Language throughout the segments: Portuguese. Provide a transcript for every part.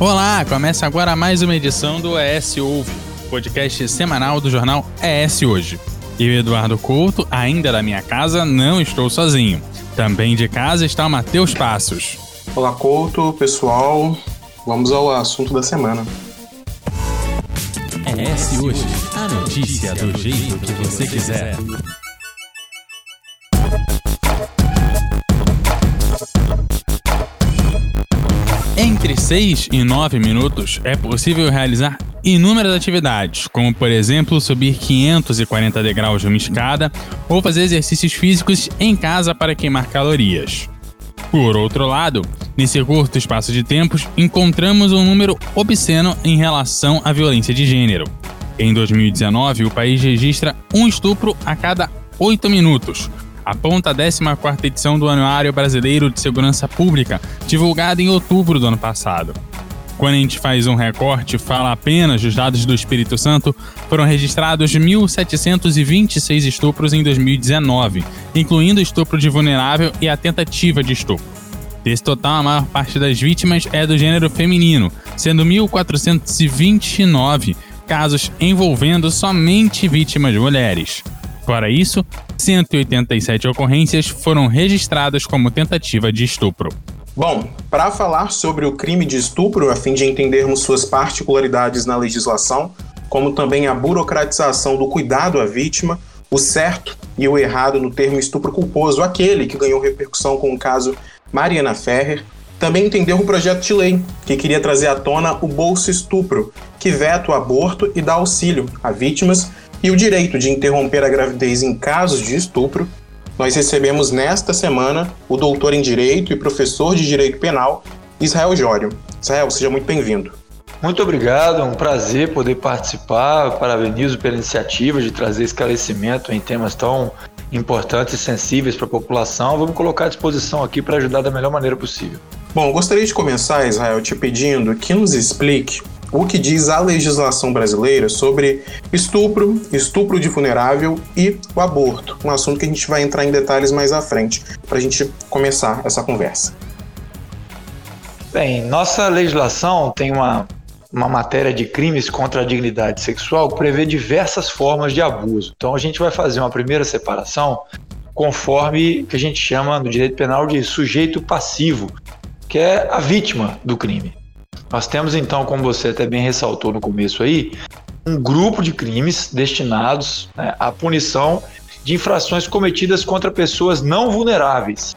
Olá, começa agora mais uma edição do ES Ouve, podcast semanal do jornal ES Hoje. Eu, Eduardo Couto, ainda da minha casa, não estou sozinho. Também de casa está o Matheus Passos. Olá, Couto, pessoal. Vamos ao assunto da semana. ES Hoje, a notícia do jeito que você quiser. Entre 6 e 9 minutos é possível realizar inúmeras atividades, como por exemplo subir 540 degraus de uma escada ou fazer exercícios físicos em casa para queimar calorias. Por outro lado, nesse curto espaço de tempos, encontramos um número obsceno em relação à violência de gênero. Em 2019, o país registra um estupro a cada 8 minutos, aponta a 14ª edição do Anuário Brasileiro de Segurança Pública, divulgada em outubro do ano passado. Quando a gente faz um recorte e fala apenas dos dados do Espírito Santo, foram registrados 1.726 estupros em 2019, incluindo estupro de vulnerável e a tentativa de estupro. Desse total, a maior parte das vítimas é do gênero feminino, sendo 1.429 casos envolvendo somente vítimas mulheres. Fora isso, 187 ocorrências foram registradas como tentativa de estupro. Bom, para falar sobre o crime de estupro, a fim de entendermos suas particularidades na legislação, como também a burocratização do cuidado à vítima, o certo e o errado no termo estupro culposo, aquele que ganhou repercussão com o caso Mariana Ferrer, também entender o projeto de lei que queria trazer à tona o bolso estupro, que veta o aborto e dá auxílio a vítimas e o direito de interromper a gravidez em casos de estupro, nós recebemos nesta semana o doutor em Direito e professor de Direito Penal, Israel Jório. Israel, seja muito bem-vindo. Muito obrigado, é um prazer poder participar. Parabenizo pela iniciativa de trazer esclarecimento em temas tão importantes e sensíveis para a população. Vamos colocar à disposição aqui para ajudar da melhor maneira possível. Bom, gostaria de começar, Israel, te pedindo que nos explique o que diz a legislação brasileira sobre estupro, estupro de vulnerável e o aborto, um assunto que a gente vai entrar em detalhes mais à frente, para a gente começar essa conversa. Bem, nossa legislação tem uma, uma matéria de crimes contra a dignidade sexual que prevê diversas formas de abuso. Então a gente vai fazer uma primeira separação conforme que a gente chama no direito penal de sujeito passivo, que é a vítima do crime. Nós temos então, como você até bem ressaltou no começo aí, um grupo de crimes destinados né, à punição de infrações cometidas contra pessoas não vulneráveis.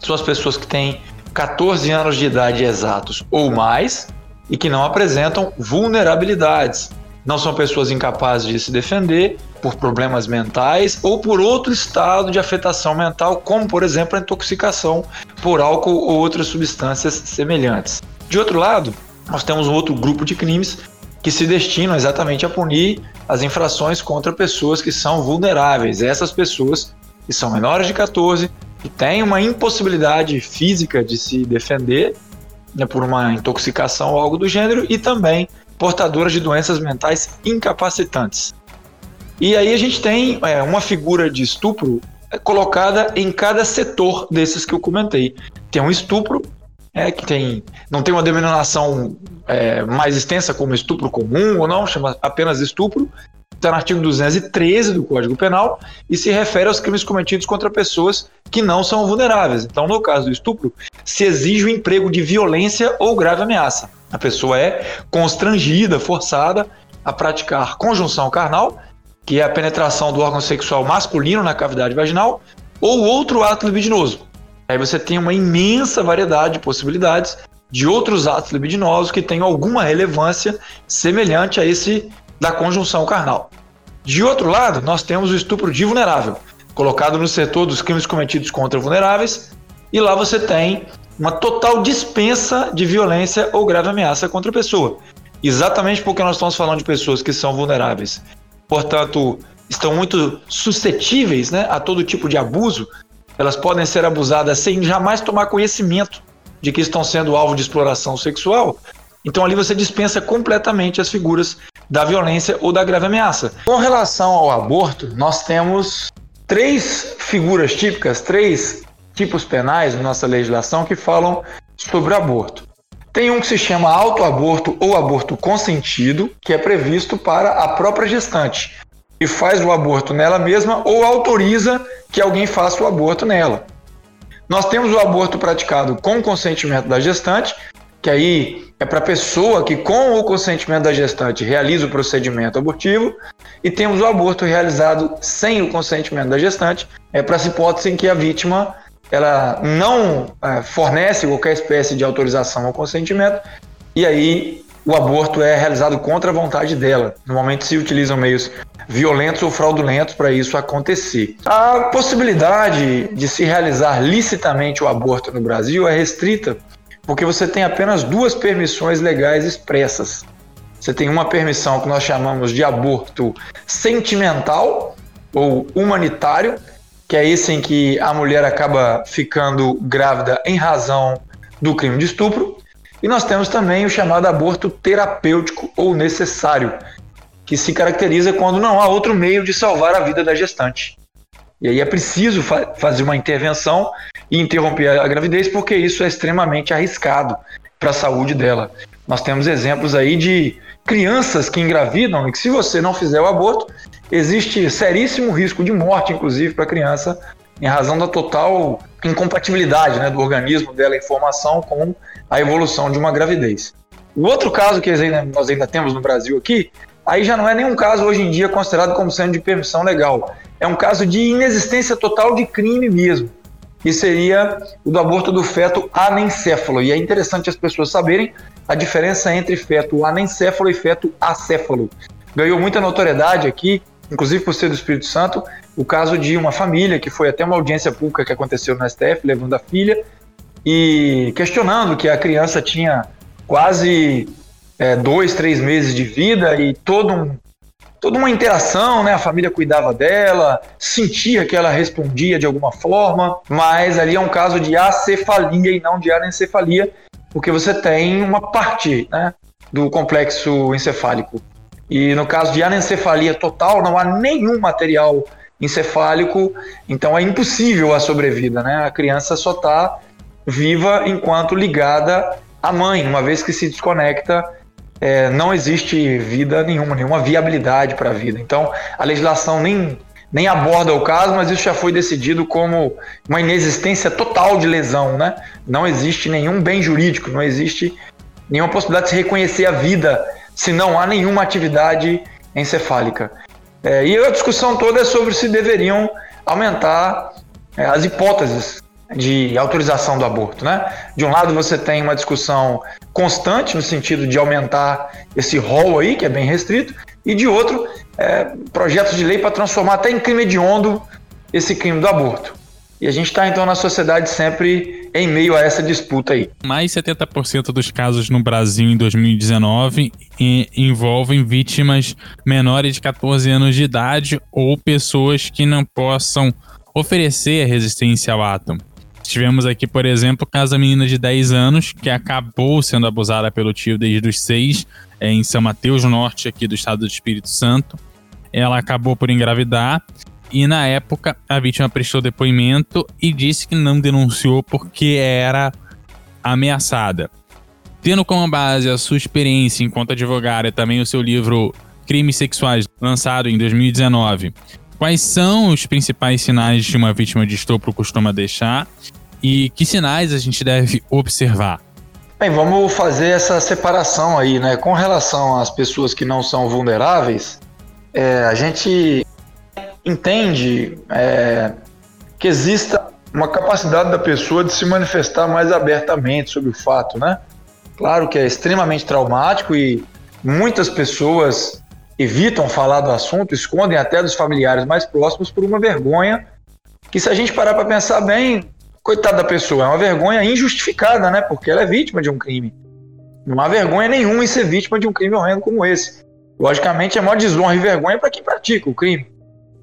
São as pessoas que têm 14 anos de idade exatos ou mais e que não apresentam vulnerabilidades. Não são pessoas incapazes de se defender por problemas mentais ou por outro estado de afetação mental, como por exemplo a intoxicação por álcool ou outras substâncias semelhantes. De outro lado, nós temos um outro grupo de crimes que se destinam exatamente a punir as infrações contra pessoas que são vulneráveis. Essas pessoas que são menores de 14, que têm uma impossibilidade física de se defender né, por uma intoxicação ou algo do gênero, e também portadoras de doenças mentais incapacitantes. E aí a gente tem é, uma figura de estupro colocada em cada setor desses que eu comentei. Tem um estupro é, que tem, não tem uma denominação é, mais extensa como estupro comum ou não, chama apenas estupro, está no artigo 213 do Código Penal e se refere aos crimes cometidos contra pessoas que não são vulneráveis. Então, no caso do estupro, se exige o emprego de violência ou grave ameaça. A pessoa é constrangida, forçada a praticar conjunção carnal, que é a penetração do órgão sexual masculino na cavidade vaginal, ou outro ato libidinoso, Aí você tem uma imensa variedade de possibilidades de outros atos libidinosos que tenham alguma relevância semelhante a esse da conjunção carnal. De outro lado, nós temos o estupro de vulnerável, colocado no setor dos crimes cometidos contra vulneráveis, e lá você tem uma total dispensa de violência ou grave ameaça contra a pessoa. Exatamente porque nós estamos falando de pessoas que são vulneráveis, portanto, estão muito suscetíveis né, a todo tipo de abuso, elas podem ser abusadas sem jamais tomar conhecimento de que estão sendo alvo de exploração sexual. Então ali você dispensa completamente as figuras da violência ou da grave ameaça. Com relação ao aborto, nós temos três figuras típicas, três tipos penais na nossa legislação que falam sobre aborto. Tem um que se chama autoaborto ou aborto consentido, que é previsto para a própria gestante e faz o aborto nela mesma ou autoriza que alguém faça o aborto nela. Nós temos o aborto praticado com consentimento da gestante, que aí é para a pessoa que, com o consentimento da gestante, realiza o procedimento abortivo, e temos o aborto realizado sem o consentimento da gestante, é para essa hipótese em que a vítima ela não é, fornece qualquer espécie de autorização ou consentimento, e aí o aborto é realizado contra a vontade dela. Normalmente se utilizam meios violentos ou fraudulentos para isso acontecer. A possibilidade de se realizar licitamente o aborto no Brasil é restrita porque você tem apenas duas permissões legais expressas. Você tem uma permissão que nós chamamos de aborto sentimental ou humanitário, que é esse em que a mulher acaba ficando grávida em razão do crime de estupro. E nós temos também o chamado aborto terapêutico ou necessário, que se caracteriza quando não há outro meio de salvar a vida da gestante. E aí é preciso fa fazer uma intervenção e interromper a gravidez, porque isso é extremamente arriscado para a saúde dela. Nós temos exemplos aí de crianças que engravidam e que, se você não fizer o aborto, existe seríssimo risco de morte, inclusive, para a criança, em razão da total incompatibilidade né, do organismo dela em formação com a evolução de uma gravidez. O outro caso que nós ainda temos no Brasil aqui, aí já não é nenhum caso hoje em dia considerado como sendo de permissão legal. É um caso de inexistência total de crime mesmo que seria o do aborto do feto anencéfalo. E é interessante as pessoas saberem a diferença entre feto anencéfalo e feto acéfalo. Ganhou muita notoriedade aqui, inclusive por ser do Espírito Santo, o caso de uma família que foi até uma audiência pública que aconteceu no STF, levando a filha e questionando que a criança tinha quase é, dois, três meses de vida e todo um toda uma interação, né? A família cuidava dela, sentia que ela respondia de alguma forma, mas ali é um caso de acefalia e não de anencefalia, porque você tem uma parte, né, do complexo encefálico. E no caso de anencefalia total, não há nenhum material encefálico, então é impossível a sobrevida, né? A criança só está viva enquanto ligada à mãe, uma vez que se desconecta é, não existe vida nenhuma, nenhuma viabilidade para a vida. Então, a legislação nem, nem aborda o caso, mas isso já foi decidido como uma inexistência total de lesão. Né? Não existe nenhum bem jurídico, não existe nenhuma possibilidade de se reconhecer a vida se não há nenhuma atividade encefálica. É, e a discussão toda é sobre se deveriam aumentar é, as hipóteses de autorização do aborto, né? De um lado você tem uma discussão constante no sentido de aumentar esse rol aí, que é bem restrito, e de outro, é, projetos de lei para transformar até em crime hediondo esse crime do aborto. E a gente está então na sociedade sempre em meio a essa disputa aí. Mais 70% dos casos no Brasil em 2019 envolvem vítimas menores de 14 anos de idade ou pessoas que não possam oferecer resistência ao átomo. Tivemos aqui, por exemplo, o caso da menina de 10 anos que acabou sendo abusada pelo tio desde os 6, é, em São Mateus Norte, aqui do estado do Espírito Santo. Ela acabou por engravidar e, na época, a vítima prestou depoimento e disse que não denunciou porque era ameaçada. Tendo como base a sua experiência enquanto advogada e também o seu livro Crimes Sexuais, lançado em 2019, quais são os principais sinais de uma vítima de estupro costuma deixar e que sinais a gente deve observar? Bem, vamos fazer essa separação aí, né? Com relação às pessoas que não são vulneráveis, é, a gente entende é, que exista uma capacidade da pessoa de se manifestar mais abertamente sobre o fato, né? Claro que é extremamente traumático e muitas pessoas evitam falar do assunto, escondem até dos familiares mais próximos por uma vergonha que se a gente parar para pensar bem, coitada da pessoa, é uma vergonha injustificada, né? Porque ela é vítima de um crime. Não há vergonha nenhuma em ser vítima de um crime horrendo como esse. Logicamente, é maior desonra e vergonha para quem pratica o crime.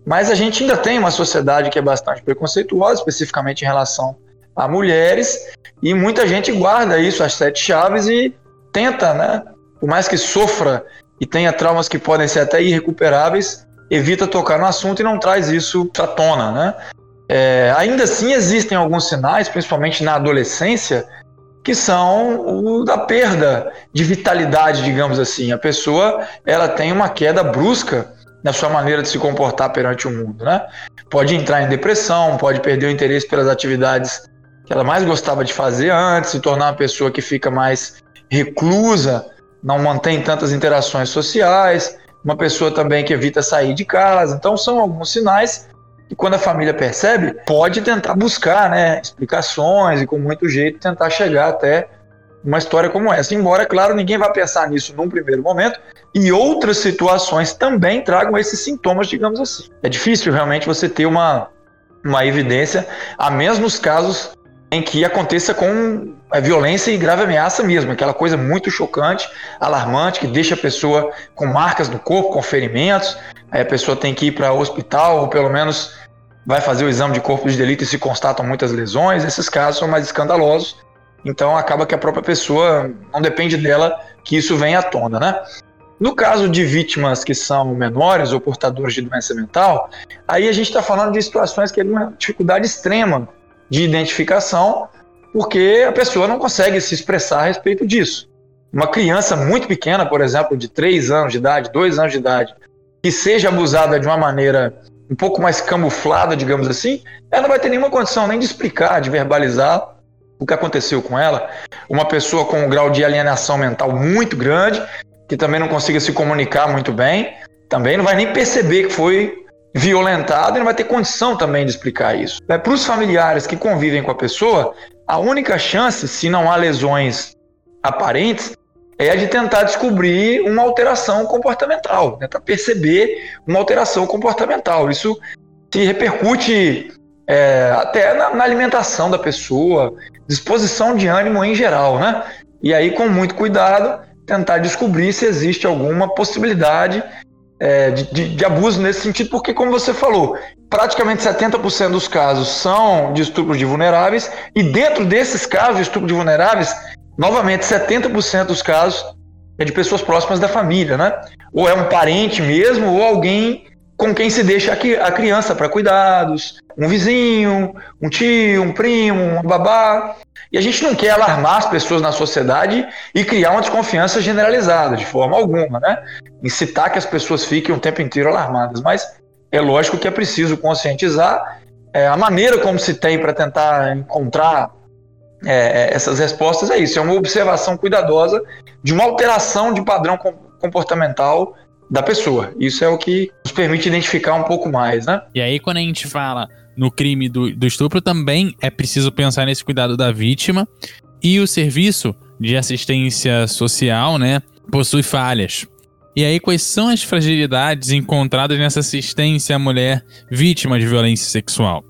Mas a gente ainda tem uma sociedade que é bastante preconceituosa, especificamente em relação a mulheres, e muita gente guarda isso, as sete chaves, e tenta, né? Por mais que sofra e tenha traumas que podem ser até irrecuperáveis, evita tocar no assunto e não traz isso à tona, né? É, ainda assim existem alguns sinais, principalmente na adolescência, que são o da perda de vitalidade, digamos assim. A pessoa ela tem uma queda brusca na sua maneira de se comportar perante o mundo, né? Pode entrar em depressão, pode perder o interesse pelas atividades que ela mais gostava de fazer antes, se tornar uma pessoa que fica mais reclusa, não mantém tantas interações sociais, uma pessoa também que evita sair de casa. Então são alguns sinais que quando a família percebe, pode tentar buscar, né, explicações e com muito jeito tentar chegar até uma história como essa. Embora, claro, ninguém vai pensar nisso num primeiro momento, e outras situações também tragam esses sintomas, digamos assim. É difícil realmente você ter uma, uma evidência, a mesmos casos em que aconteça com a violência e grave ameaça mesmo, aquela coisa muito chocante, alarmante, que deixa a pessoa com marcas no corpo, com ferimentos, aí a pessoa tem que ir para o hospital, ou pelo menos vai fazer o exame de corpo de delito e se constatam muitas lesões, esses casos são mais escandalosos, então acaba que a própria pessoa não depende dela que isso venha à tona, né? No caso de vítimas que são menores ou portadores de doença mental, aí a gente está falando de situações que é uma dificuldade extrema de identificação, porque a pessoa não consegue se expressar a respeito disso. Uma criança muito pequena, por exemplo, de 3 anos de idade, 2 anos de idade, que seja abusada de uma maneira um pouco mais camuflada, digamos assim, ela não vai ter nenhuma condição nem de explicar, de verbalizar o que aconteceu com ela. Uma pessoa com um grau de alienação mental muito grande, que também não consiga se comunicar muito bem, também não vai nem perceber que foi violentado e não vai ter condição também de explicar isso. É, Para os familiares que convivem com a pessoa, a única chance, se não há lesões aparentes, é a de tentar descobrir uma alteração comportamental, tentar perceber uma alteração comportamental. Isso se repercute é, até na, na, alimentação da pessoa, disposição de ânimo em geral, né? E aí, com muito cuidado, tentar descobrir se existe alguma possibilidade é, de, de, de, abuso nesse sentido, porque, como você falou, praticamente 70% dos casos são de estupro de vulneráveis, e dentro desses casos de estupro de vulneráveis, novamente, 70% dos casos é de pessoas próximas da família, né? Ou é um parente mesmo, ou alguém com quem se deixa a criança para cuidados, um vizinho, um tio, um primo, um babá. E a gente não quer alarmar as pessoas na sociedade e criar uma desconfiança generalizada, de forma alguma, né? Incitar que as pessoas fiquem o tempo inteiro alarmadas. Mas é lógico que é preciso conscientizar é, a maneira como se tem para tentar encontrar é, é, essas respostas é isso, é uma observação cuidadosa de uma alteração de padrão comportamental da pessoa. Isso é o que nos permite identificar um pouco mais, né? E aí, quando a gente fala no crime do, do estupro, também é preciso pensar nesse cuidado da vítima. E o serviço de assistência social, né, possui falhas. E aí, quais são as fragilidades encontradas nessa assistência à mulher vítima de violência sexual?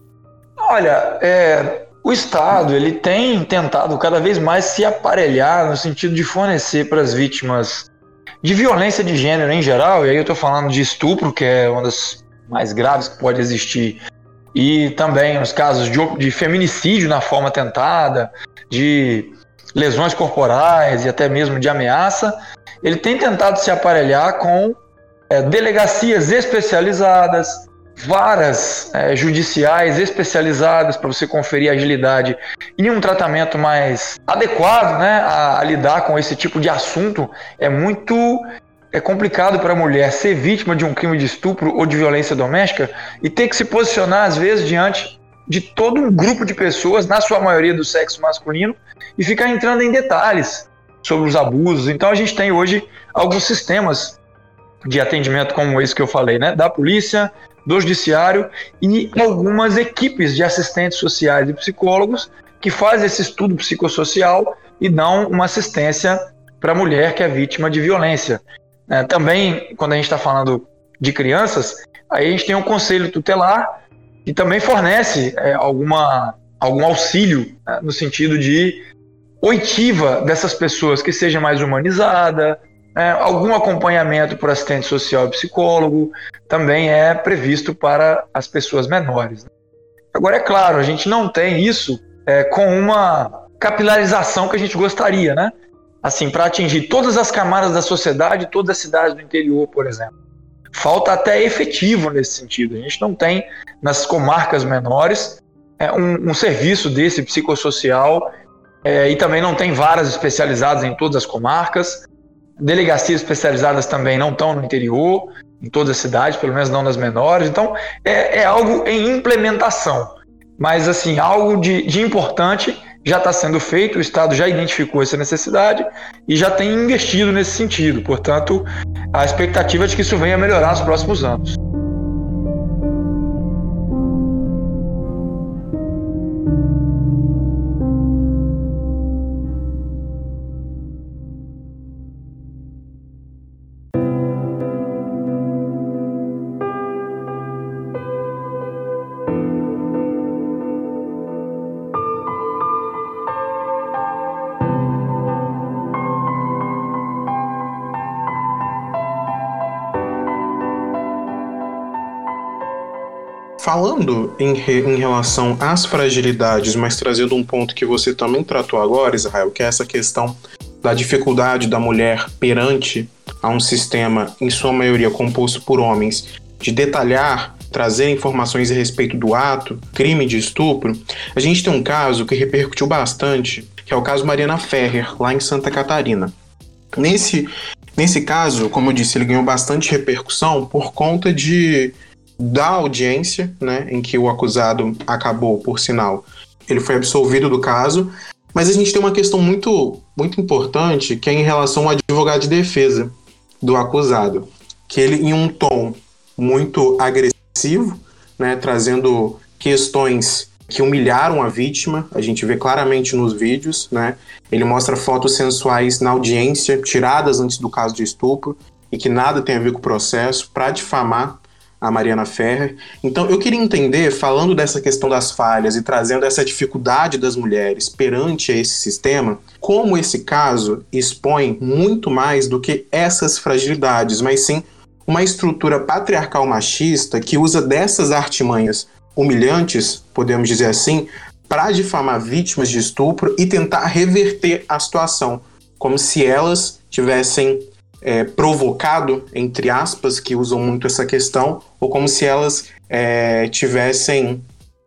Olha, é, o Estado ele tem tentado cada vez mais se aparelhar no sentido de fornecer para as vítimas de violência de gênero em geral, e aí eu estou falando de estupro, que é uma das mais graves que pode existir, e também os casos de, de feminicídio na forma tentada, de lesões corporais e até mesmo de ameaça, ele tem tentado se aparelhar com é, delegacias especializadas, varas é, judiciais especializadas para você conferir agilidade e um tratamento mais adequado né, a, a, lidar com esse tipo de assunto é muito é complicado para a mulher ser vítima de um crime de estupro ou de violência doméstica e ter que se posicionar às vezes diante de todo um grupo de pessoas, na sua maioria do sexo masculino, e ficar entrando em detalhes sobre os abusos. Então a gente tem hoje alguns sistemas de atendimento como esse que eu falei, né, da polícia, do judiciário e algumas equipes de assistentes sociais e psicólogos que fazem esse estudo psicossocial e dão uma assistência para a mulher que é vítima de violência. É, também, quando a gente está falando de crianças, aí a gente tem um conselho tutelar que também fornece é, alguma, algum auxílio né, no sentido de oitiva dessas pessoas que seja mais humanizada, é, algum acompanhamento por assistente social e psicólogo também é previsto para as pessoas menores. Agora, é claro, a gente não tem isso é, com uma capilarização que a gente gostaria, né? Assim, para atingir todas as camadas da sociedade, todas as cidades do interior, por exemplo. Falta até efetivo nesse sentido. A gente não tem nas comarcas menores é, um, um serviço desse psicossocial é, e também não tem varas especializadas em todas as comarcas. Delegacias especializadas também não estão no interior, em todas as cidades, pelo menos não nas menores. Então, é, é algo em implementação. Mas, assim, algo de, de importante já está sendo feito, o Estado já identificou essa necessidade e já tem investido nesse sentido. Portanto, a expectativa é de que isso venha a melhorar nos próximos anos. Falando em, re, em, relação às fragilidades, mas trazendo um ponto que você também tratou agora, Israel, que é essa questão da dificuldade da mulher perante a um sistema, em sua maioria composto por homens, de detalhar, trazer informações a respeito do ato, crime de estupro, a gente tem um caso que repercutiu bastante, que é o caso Mariana Ferrer, lá em Santa Catarina. Nesse, nesse caso, como eu disse, ele ganhou bastante repercussão por conta de da audiência, né, em que o acusado acabou, por sinal, ele foi absolvido do caso. Mas a gente tem uma questão muito, muito importante que é em relação ao advogado de defesa do acusado, que ele em um tom muito agressivo, né, trazendo questões que humilharam a vítima, a gente vê claramente nos vídeos, né? Ele mostra fotos sensuais na audiência, tiradas antes do caso de estupro, e que nada tem a ver com o processo, para difamar a Mariana Ferrer. Então, eu queria entender, falando dessa questão das falhas e trazendo essa dificuldade das mulheres perante esse sistema, como esse caso expõe muito mais do que essas fragilidades, mas sim uma estrutura patriarcal machista que usa dessas artimanhas humilhantes, podemos dizer assim, para difamar vítimas de estupro e tentar reverter a situação, como se elas tivessem é, provocado, entre aspas, que usam muito essa questão, ou como se elas é, tivessem,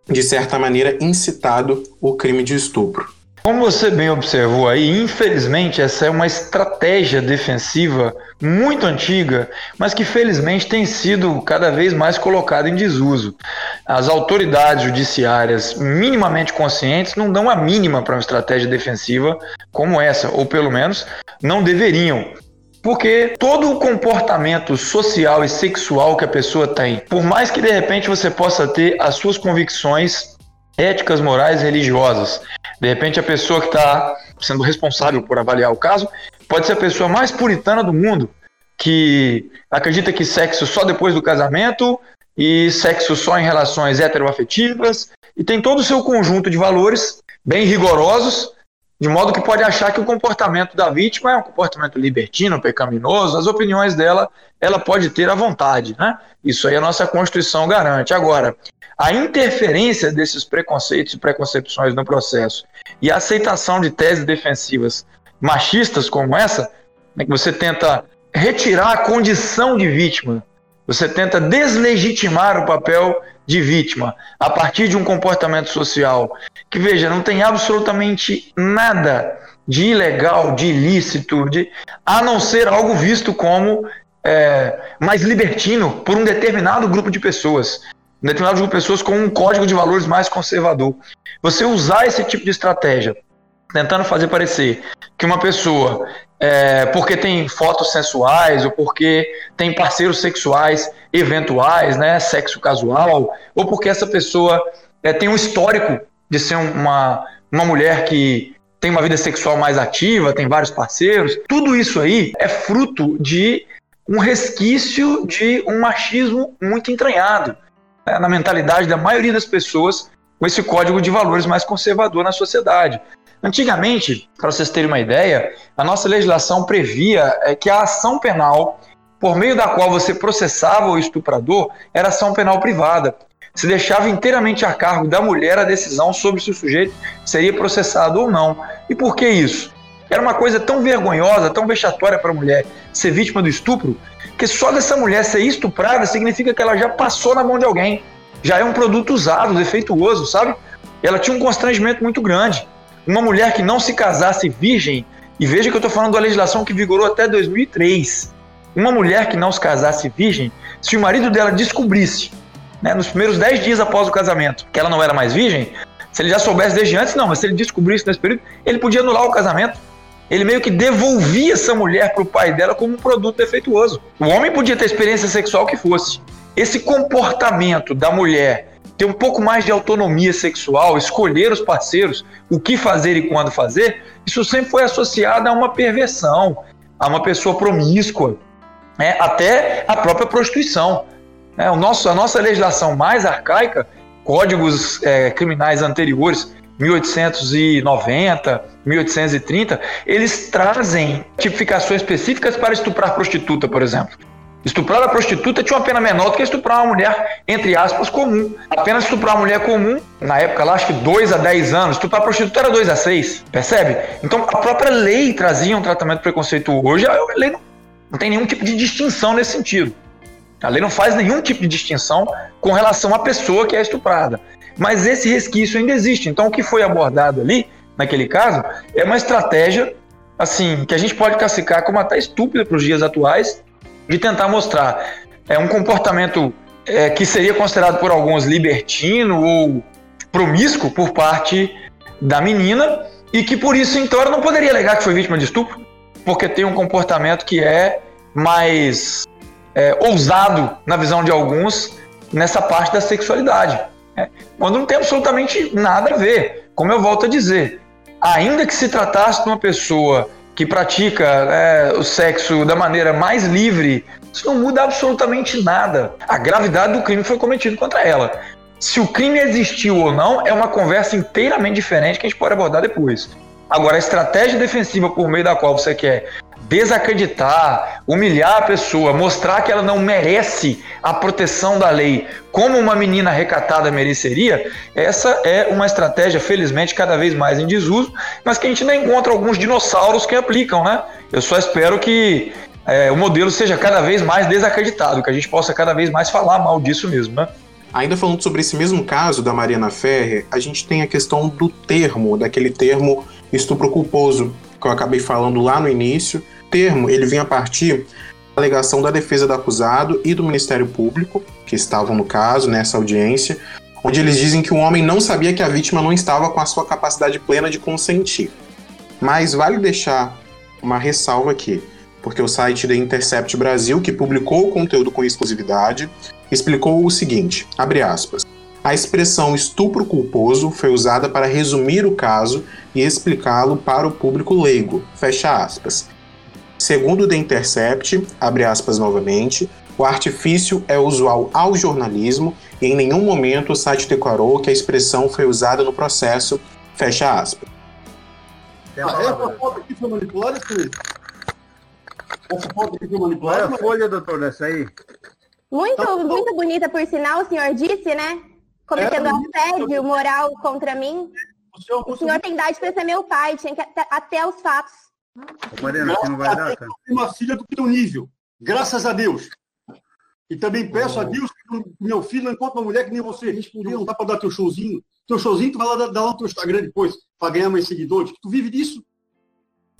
de certa maneira, incitado o crime de estupro. Como você bem observou aí, infelizmente essa é uma estratégia defensiva muito antiga, mas que felizmente tem sido cada vez mais colocada em desuso. As autoridades judiciárias minimamente conscientes não dão a mínima para uma estratégia defensiva como essa, ou pelo menos não deveriam. Porque todo o comportamento social e sexual que a pessoa tem, por mais que de repente você possa ter as suas convicções éticas, morais, religiosas, de repente a pessoa que está sendo responsável por avaliar o caso pode ser a pessoa mais puritana do mundo, que acredita que sexo só depois do casamento e sexo só em relações heteroafetivas e tem todo o seu conjunto de valores bem rigorosos de modo que pode achar que o comportamento da vítima é um comportamento libertino, pecaminoso, as opiniões dela ela pode ter à vontade, né? Isso aí a nossa Constituição garante. Agora, a interferência desses preconceitos e preconcepções no processo e a aceitação de teses defensivas machistas como essa, né, que você tenta retirar a condição de vítima, você tenta deslegitimar o papel de vítima a partir de um comportamento social que, veja, não tem absolutamente nada de ilegal, de ilícito, de, a não ser algo visto como é, mais libertino por um determinado grupo de pessoas. Um determinado grupo de pessoas com um código de valores mais conservador. Você usar esse tipo de estratégia, tentando fazer parecer que uma pessoa é, porque tem fotos sensuais ou porque tem parceiros sexuais eventuais, né, sexo casual, ou porque essa pessoa é, tem um histórico de ser uma, uma mulher que tem uma vida sexual mais ativa, tem vários parceiros. Tudo isso aí é fruto de um resquício de um machismo muito entranhado né, na mentalidade da maioria das pessoas com esse código de valores mais conservador na sociedade. Antigamente, para vocês terem uma ideia, a nossa legislação previa é, que a ação penal, por meio da qual você processava o estuprador, era ação penal privada. Se deixava inteiramente a cargo da mulher a decisão sobre se o sujeito seria processado ou não. E por que isso? Era uma coisa tão vergonhosa, tão vexatória para a mulher ser vítima do estupro, que só dessa mulher ser estuprada significa que ela já passou na mão de alguém. Já é um produto usado, defeituoso, sabe? Ela tinha um constrangimento muito grande. uma mulher que não se casasse virgem, e veja que eu estou falando da legislação que vigorou até 2003, uma mulher que não se casasse virgem, se o marido dela descobrisse, né, nos primeiros 10 dias após o casamento, que ela não era mais virgem, se ele já soubesse desde antes, não, mas se ele descobrisse nesse período, ele podia anular o casamento. Ele meio que devolvia essa mulher para o pai dela como um produto defeituoso. O homem podia ter experiência sexual que fosse. Esse comportamento da mulher ter um pouco mais de autonomia sexual, escolher os parceiros, o que fazer e quando fazer, isso sempre foi associado a uma perversão, a uma pessoa promíscua, né? até a própria prostituição. Né? O nosso, a nossa legislação mais arcaica, códigos é, criminais anteriores, 1890, 1830, eles trazem tipificações específicas para estuprar prostituta, por exemplo. Estuprar a prostituta tinha uma pena menor do que estuprar uma mulher, entre aspas, comum. Apenas estuprar uma mulher comum, na época lá, acho que 2 a 10 anos, estuprar a prostituta era 2 a 6, percebe? Então a própria lei trazia um tratamento preconceituoso. Hoje a lei não, não tem nenhum tipo de distinção nesse sentido. A lei não faz nenhum tipo de distinção com relação à pessoa que é estuprada. Mas esse resquício ainda existe. Então o que foi abordado ali, naquele caso, é uma estratégia assim que a gente pode classificar como até estúpida para os dias atuais, de tentar mostrar é, um comportamento é, que seria considerado por alguns libertino ou promíscuo por parte da menina e que por isso então ela não poderia alegar que foi vítima de estupro, porque tem um comportamento que é mais é, ousado na visão de alguns nessa parte da sexualidade, né? quando não tem absolutamente nada a ver. Como eu volto a dizer, ainda que se tratasse de uma pessoa que pratica é, o sexo da maneira mais livre, isso não muda absolutamente nada. A gravidade do crime foi cometido contra ela. Se o crime existiu ou não, é uma conversa inteiramente diferente que a gente pode abordar depois. Agora, a estratégia defensiva por meio da qual você quer desacreditar, humilhar a pessoa, mostrar que ela não merece a proteção da lei como uma menina recatada mereceria, essa é uma estratégia, felizmente, cada vez mais em desuso, mas que a gente ainda encontra alguns dinossauros que aplicam, né? Eu só espero que é, o modelo seja cada vez mais desacreditado, que a gente possa cada vez mais falar mal disso mesmo, né? Ainda falando sobre esse mesmo caso da Mariana Ferrer, a gente tem a questão do termo, daquele termo estupro culposo, que eu acabei falando lá no início, termo ele vem a partir da alegação da defesa do acusado e do Ministério Público, que estavam no caso, nessa audiência, onde eles dizem que o homem não sabia que a vítima não estava com a sua capacidade plena de consentir. Mas vale deixar uma ressalva aqui, porque o site da Intercept Brasil, que publicou o conteúdo com exclusividade, explicou o seguinte, abre aspas, a expressão estupro culposo foi usada para resumir o caso e explicá-lo para o público leigo, fecha aspas. Segundo o The Intercept, abre aspas novamente, o artifício é usual ao jornalismo e em nenhum momento o site declarou que a expressão foi usada no processo, fecha aspas. Ah, essa foto aqui foi manipulada, Cris? Essa foto aqui foi manipulada? Olha a folha, doutor, dessa aí. Muito, tá muito bonita, por sinal, o senhor disse, né? Cometendo é, assédio moral contra mim. O senhor, o senhor tem idade para ser meu pai, tinha que até, até os fatos. Mariana, aqui não vai dar, cara. Uma filha do teu nível, graças a Deus. E também peço oh. a Deus que meu filho não encontre uma mulher que nem você. Respondeu, não dá para dar teu showzinho. Teu showzinho, tu vai lá dar lá no teu Instagram depois, para ganhar mais seguidores. Tu vive disso.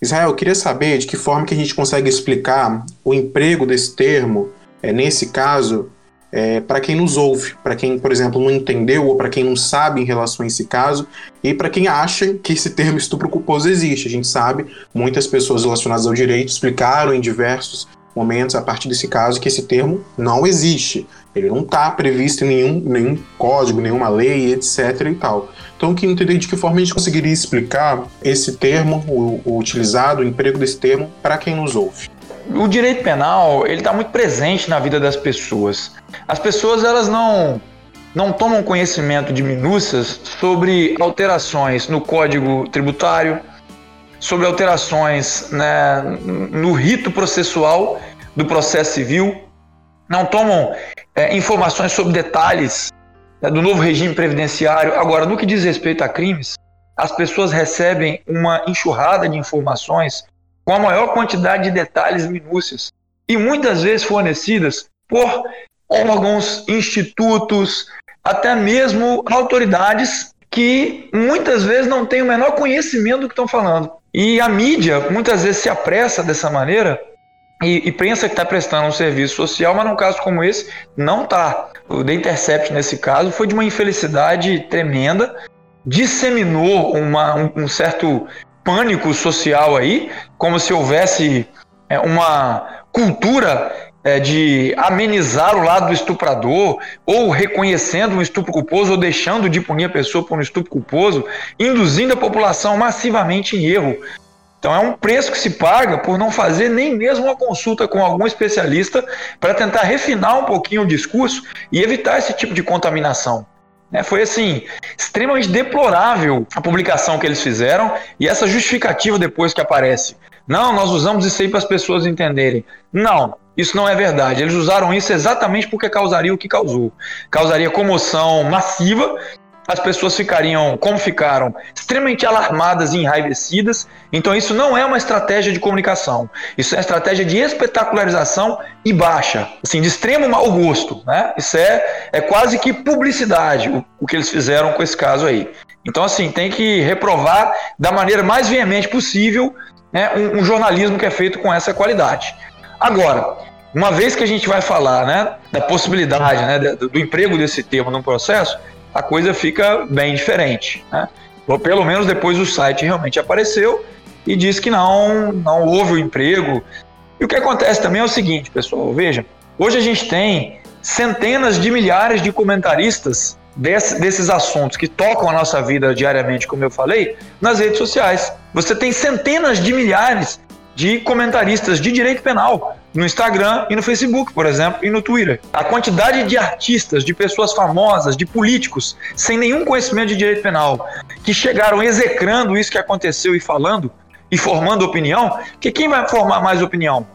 Israel, eu queria saber de que forma que a gente consegue explicar o emprego desse termo, é, nesse caso, é, para quem nos ouve, para quem, por exemplo, não entendeu ou para quem não sabe em relação a esse caso e para quem acha que esse termo estupro culposo existe. A gente sabe, muitas pessoas relacionadas ao direito explicaram em diversos momentos a partir desse caso que esse termo não existe. Ele não está previsto em nenhum, nenhum código, nenhuma lei, etc. e tal. Então, queria entender de que forma a gente conseguiria explicar esse termo, o, o utilizado, o emprego desse termo, para quem nos ouve o direito penal ele está muito presente na vida das pessoas. As pessoas elas não não tomam conhecimento de minúcias sobre alterações no Código Tributário, sobre alterações né, no rito processual do processo civil, não tomam é, informações sobre detalhes né, do novo regime previdenciário. Agora, no que diz respeito a crimes, as pessoas recebem uma enxurrada de informações com a maior quantidade de detalhes e minúcias, e muitas vezes fornecidas por órgãos, institutos, até mesmo autoridades que muitas vezes não têm o menor conhecimento do que estão falando. E a mídia muitas vezes se apressa dessa maneira e, e pensa que está prestando um serviço social, mas num caso como esse, não está. O The Intercept, nesse caso, foi de uma infelicidade tremenda, disseminou uma, um, um certo pânico social aí, como se houvesse é, uma cultura é, de amenizar o lado do estuprador, ou reconhecendo um estupro culposo, ou deixando de punir a pessoa por um estupro culposo, induzindo a população massivamente em erro. Então é um preço que se paga por não fazer nem mesmo uma consulta com algum especialista para tentar refinar um pouquinho o discurso e evitar esse tipo de contaminação. É, foi assim, extremamente deplorável a publicação que eles fizeram e essa justificativa depois que aparece. Não, nós usamos isso aí para as pessoas entenderem. Não, isso não é verdade. Eles usaram isso exatamente porque causaria o que causou. Causaria comoção massiva as pessoas ficariam, como ficaram, extremamente alarmadas e enraivecidas. Então, isso não é uma estratégia de comunicação. Isso é uma estratégia de espetacularização e baixa, assim, de extremo mau gosto. Né? Isso é, é quase que publicidade, o, o que eles fizeram com esse caso aí. Então, assim, tem que reprovar da maneira mais veemente possível né, um, um jornalismo que é feito com essa qualidade. Agora, uma vez que a gente vai falar né, da possibilidade né, do, do emprego desse termo num processo, a coisa fica bem diferente. Né? Ou pelo menos depois o site realmente apareceu e disse que não, não houve o emprego. E o que acontece também é o seguinte, pessoal, veja, hoje a gente tem centenas de milhares de comentaristas desse, desses assuntos que tocam a nossa vida diariamente, como eu falei, nas redes sociais. Você tem centenas de milhares de comentaristas de direito penal no Instagram e no Facebook, por exemplo, e no Twitter. A quantidade de artistas, de pessoas famosas, de políticos, sem nenhum conhecimento de direito penal, que chegaram execrando isso que aconteceu e falando e formando opinião, que quem vai formar mais opinião?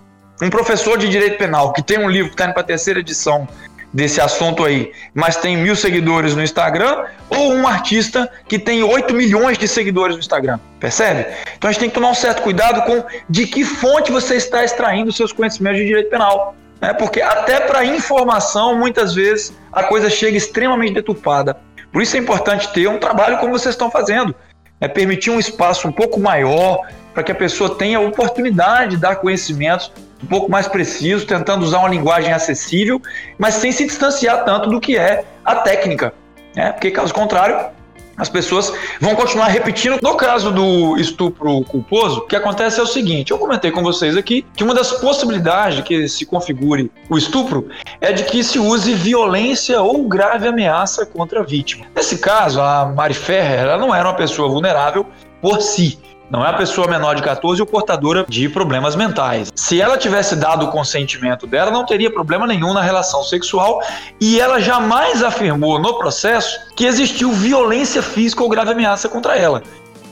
Um professor de direito penal que tem um livro que está indo para a terceira edição desse assunto aí, mas tem mil seguidores no Instagram, ou um artista que tem 8 milhões de seguidores no Instagram. Percebe? Então a gente tem que tomar um certo cuidado com de que fonte você está extraindo seus conhecimentos de direito penal. Né? Porque até para informação, muitas vezes, a coisa chega extremamente deturpada. Por isso é importante ter um trabalho como vocês estão fazendo. É permitir um espaço um pouco maior para que a pessoa tenha oportunidade de dar conhecimentos um pouco mais preciso, tentando usar uma linguagem acessível, mas sem se distanciar tanto do que é a técnica. Né? Porque, caso contrário, as pessoas vão continuar repetindo. No caso do estupro culposo, o que acontece é o seguinte: eu comentei com vocês aqui que uma das possibilidades de que se configure o estupro é de que se use violência ou grave ameaça contra a vítima. Nesse caso, a Mari Ferrer ela não era uma pessoa vulnerável por si. Não é a pessoa menor de 14 ou portadora de problemas mentais. Se ela tivesse dado o consentimento dela, não teria problema nenhum na relação sexual e ela jamais afirmou no processo que existiu violência física ou grave ameaça contra ela.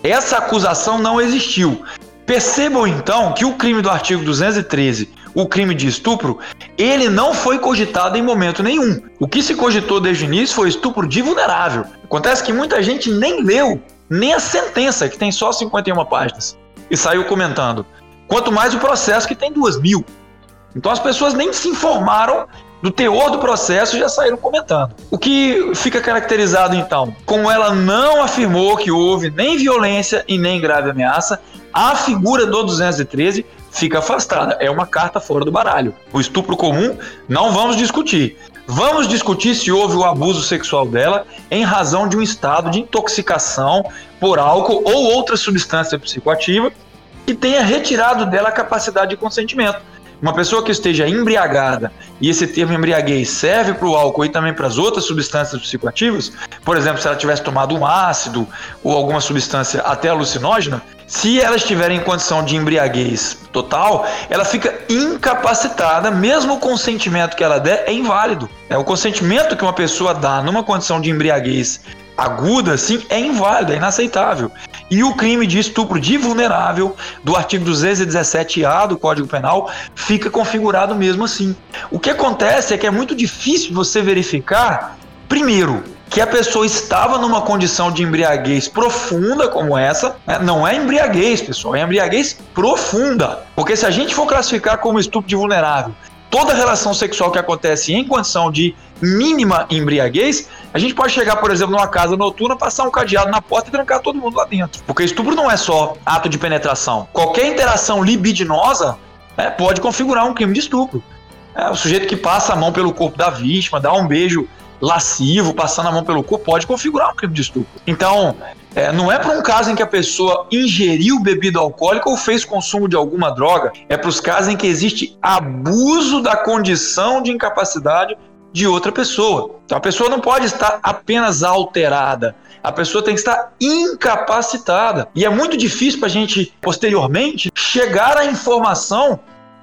Essa acusação não existiu. Percebam então que o crime do artigo 213, o crime de estupro, ele não foi cogitado em momento nenhum. O que se cogitou desde o início foi estupro de vulnerável. Acontece que muita gente nem leu nem a sentença, que tem só 51 páginas, e saiu comentando. Quanto mais o processo, que tem duas mil. Então as pessoas nem se informaram do teor do processo já saíram comentando. O que fica caracterizado então? Como ela não afirmou que houve nem violência e nem grave ameaça, a figura do 213 fica afastada. É uma carta fora do baralho. O estupro comum não vamos discutir. Vamos discutir se houve o abuso sexual dela em razão de um estado de intoxicação por álcool ou outra substância psicoativa que tenha retirado dela a capacidade de consentimento. Uma pessoa que esteja embriagada, e esse termo embriaguez serve para o álcool e também para as outras substâncias psicoativas, por exemplo, se ela tivesse tomado um ácido ou alguma substância até alucinógena, se ela estiver em condição de embriaguez total, ela fica incapacitada, mesmo o consentimento que ela der é inválido. É o consentimento que uma pessoa dá numa condição de embriaguez aguda, assim, é inválido, é inaceitável. E o crime de estupro de vulnerável do artigo 217A do Código Penal fica configurado mesmo assim. O que acontece é que é muito difícil você verificar, primeiro, que a pessoa estava numa condição de embriaguez profunda como essa, né? não é embriaguez, pessoal, é embriaguez profunda. Porque se a gente for classificar como estupro de vulnerável toda relação sexual que acontece em condição de mínima embriaguez, a gente pode chegar, por exemplo, numa casa noturna, passar um cadeado na porta e trancar todo mundo lá dentro. Porque estupro não é só ato de penetração. Qualquer interação libidinosa é, pode configurar um crime de estupro. É, o sujeito que passa a mão pelo corpo da vítima, dá um beijo lascivo, passando a mão pelo corpo, pode configurar um crime de estupro. Então, é, não é para um caso em que a pessoa ingeriu bebida alcoólica ou fez consumo de alguma droga, é para os casos em que existe abuso da condição de incapacidade de outra pessoa. Então a pessoa não pode estar apenas alterada, a pessoa tem que estar incapacitada. E é muito difícil para a gente, posteriormente, chegar à informação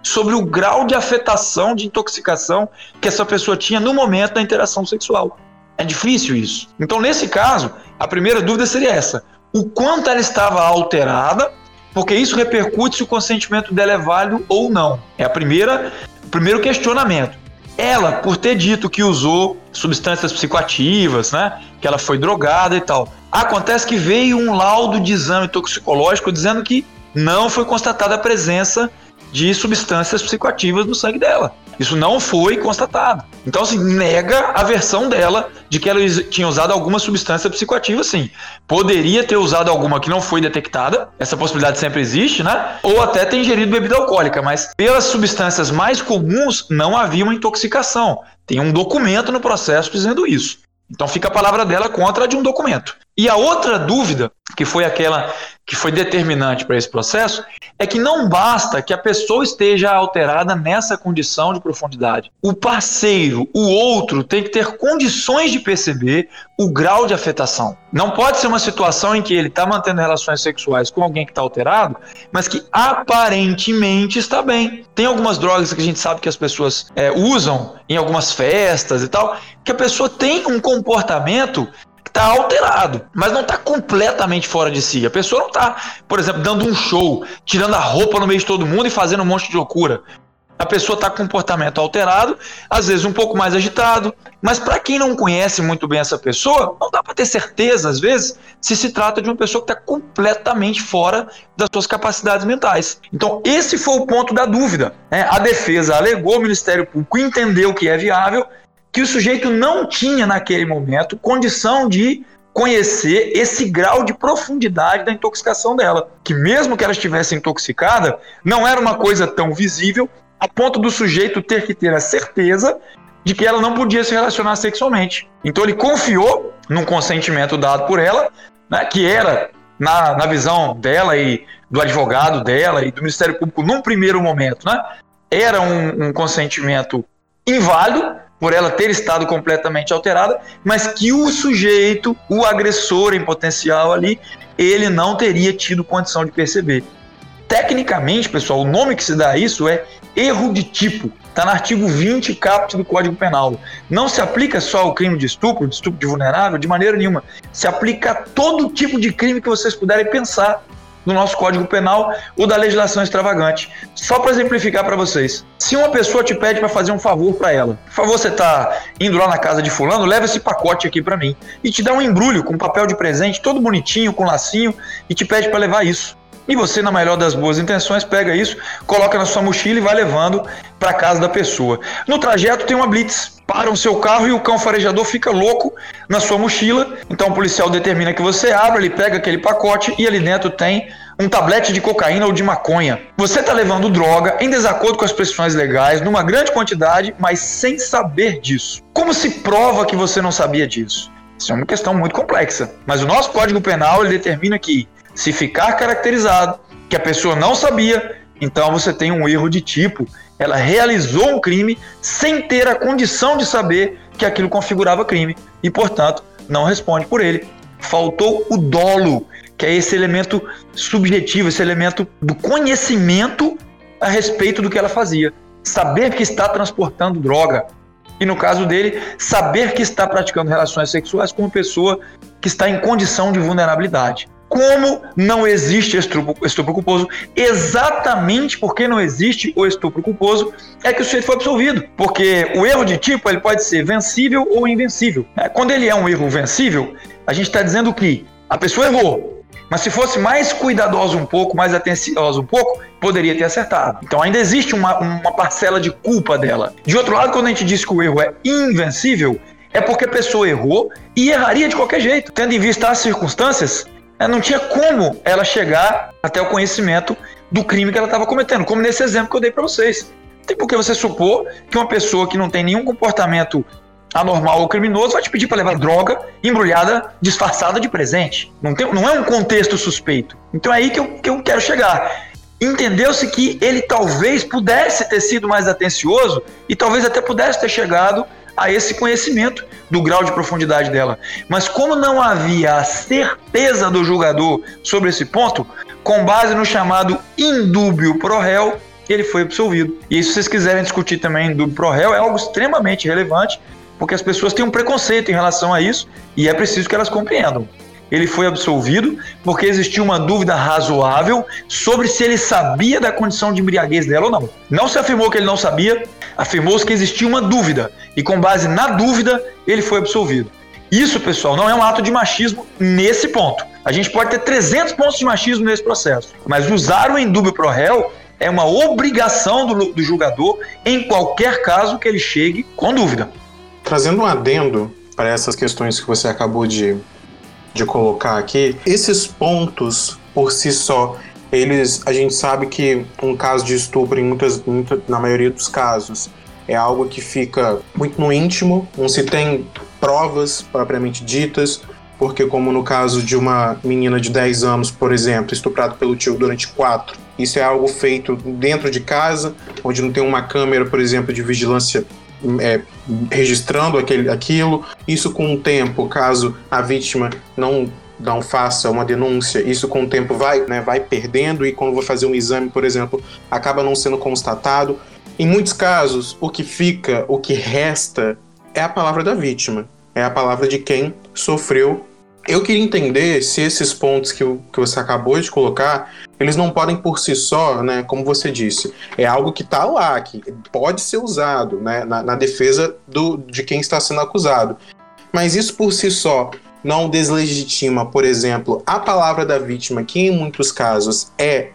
sobre o grau de afetação, de intoxicação que essa pessoa tinha no momento da interação sexual. É difícil isso. Então, nesse caso, a primeira dúvida seria essa: o quanto ela estava alterada, porque isso repercute se o consentimento dela é válido ou não. É a primeira, o primeiro questionamento. Ela, por ter dito que usou substâncias psicoativas, né, que ela foi drogada e tal, acontece que veio um laudo de exame toxicológico dizendo que não foi constatada a presença de substâncias psicoativas no sangue dela. Isso não foi constatado. Então, assim, nega a versão dela de que ela tinha usado alguma substância psicoativa, sim. Poderia ter usado alguma que não foi detectada, essa possibilidade sempre existe, né? Ou até ter ingerido bebida alcoólica, mas pelas substâncias mais comuns não havia uma intoxicação. Tem um documento no processo dizendo isso. Então fica a palavra dela contra a de um documento. E a outra dúvida, que foi aquela que foi determinante para esse processo, é que não basta que a pessoa esteja alterada nessa condição de profundidade. O parceiro, o outro, tem que ter condições de perceber o grau de afetação. Não pode ser uma situação em que ele está mantendo relações sexuais com alguém que está alterado, mas que aparentemente está bem. Tem algumas drogas que a gente sabe que as pessoas é, usam em algumas festas e tal, que a pessoa tem um comportamento está alterado, mas não está completamente fora de si. A pessoa não está, por exemplo, dando um show, tirando a roupa no meio de todo mundo e fazendo um monte de loucura. A pessoa está com comportamento alterado, às vezes um pouco mais agitado, mas para quem não conhece muito bem essa pessoa, não dá para ter certeza, às vezes, se se trata de uma pessoa que está completamente fora das suas capacidades mentais. Então, esse foi o ponto da dúvida. Né? A defesa alegou, o Ministério Público entendeu que é viável que o sujeito não tinha naquele momento condição de conhecer esse grau de profundidade da intoxicação dela. Que mesmo que ela estivesse intoxicada, não era uma coisa tão visível a ponto do sujeito ter que ter a certeza de que ela não podia se relacionar sexualmente. Então ele confiou num consentimento dado por ela, né, que era, na, na visão dela e do advogado dela e do Ministério Público, num primeiro momento, né, era um, um consentimento inválido, por ela ter estado completamente alterada, mas que o sujeito, o agressor em potencial ali, ele não teria tido condição de perceber. Tecnicamente, pessoal, o nome que se dá a isso é erro de tipo. Está no artigo 20, caput do Código Penal. Não se aplica só ao crime de estupro, de estupro de vulnerável, de maneira nenhuma. Se aplica a todo tipo de crime que vocês puderem pensar do nosso Código Penal ou da legislação extravagante. Só para exemplificar para vocês. Se uma pessoa te pede para fazer um favor para ela, por favor, você tá indo lá na casa de fulano, leva esse pacote aqui para mim e te dá um embrulho com papel de presente, todo bonitinho, com lacinho e te pede para levar isso. E você, na melhor das boas intenções, pega isso, coloca na sua mochila e vai levando para casa da pessoa. No trajeto tem uma blitz. Para o seu carro e o cão farejador fica louco na sua mochila. Então o policial determina que você abra, ele pega aquele pacote e ali dentro tem um tablete de cocaína ou de maconha. Você está levando droga em desacordo com as prescrições legais, numa grande quantidade, mas sem saber disso. Como se prova que você não sabia disso? Isso é uma questão muito complexa. Mas o nosso Código Penal ele determina que se ficar caracterizado que a pessoa não sabia, então você tem um erro de tipo. Ela realizou um crime sem ter a condição de saber que aquilo configurava crime e, portanto, não responde por ele. Faltou o dolo, que é esse elemento subjetivo, esse elemento do conhecimento a respeito do que ela fazia. Saber que está transportando droga. E no caso dele, saber que está praticando relações sexuais com uma pessoa que está em condição de vulnerabilidade. Como não existe estupro, estupro culposo, exatamente porque não existe o estupro culposo, é que o sujeito foi absolvido. Porque o erro de tipo ele pode ser vencível ou invencível. É, quando ele é um erro vencível, a gente está dizendo que a pessoa errou, Mas se fosse mais cuidadoso um pouco, mais atencioso um pouco, poderia ter acertado. Então ainda existe uma, uma parcela de culpa dela. De outro lado, quando a gente diz que o erro é invencível, é porque a pessoa errou e erraria de qualquer jeito. Tendo em vista as circunstâncias, né, não tinha como ela chegar até o conhecimento do crime que ela estava cometendo, como nesse exemplo que eu dei para vocês. Tem por que você supor que uma pessoa que não tem nenhum comportamento anormal ou criminoso vai te pedir para levar droga embrulhada, disfarçada de presente. Não, tem, não é um contexto suspeito. Então é aí que eu, que eu quero chegar. Entendeu-se que ele talvez pudesse ter sido mais atencioso e talvez até pudesse ter chegado a esse conhecimento do grau de profundidade dela. Mas como não havia a certeza do julgador sobre esse ponto, com base no chamado indúbio pro réu, ele foi absolvido. E se vocês quiserem discutir também indúbio pro réu, é algo extremamente relevante, porque as pessoas têm um preconceito em relação a isso e é preciso que elas compreendam. Ele foi absolvido porque existia uma dúvida razoável sobre se ele sabia da condição de embriaguez dela ou não. Não se afirmou que ele não sabia, afirmou-se que existia uma dúvida e com base na dúvida ele foi absolvido. Isso, pessoal, não é um ato de machismo nesse ponto. A gente pode ter 300 pontos de machismo nesse processo, mas usar o indúbio pro réu é uma obrigação do, do julgador em qualquer caso que ele chegue com dúvida. Trazendo um adendo para essas questões que você acabou de, de colocar aqui, esses pontos por si só, eles, a gente sabe que um caso de estupro, em muitas, muita, na maioria dos casos, é algo que fica muito no íntimo, não se tem provas propriamente ditas, porque como no caso de uma menina de 10 anos, por exemplo, estuprada pelo tio durante 4, isso é algo feito dentro de casa, onde não tem uma câmera, por exemplo, de vigilância é, registrando aquele, aquilo. Isso com o tempo, caso a vítima não não faça uma denúncia, isso com o tempo vai, né, vai perdendo e quando vou fazer um exame, por exemplo, acaba não sendo constatado. Em muitos casos, o que fica, o que resta é a palavra da vítima, é a palavra de quem sofreu eu queria entender se esses pontos que, que você acabou de colocar, eles não podem por si só, né, como você disse, é algo que está lá, que pode ser usado né, na, na defesa do, de quem está sendo acusado. Mas isso por si só não deslegitima, por exemplo, a palavra da vítima, que em muitos casos é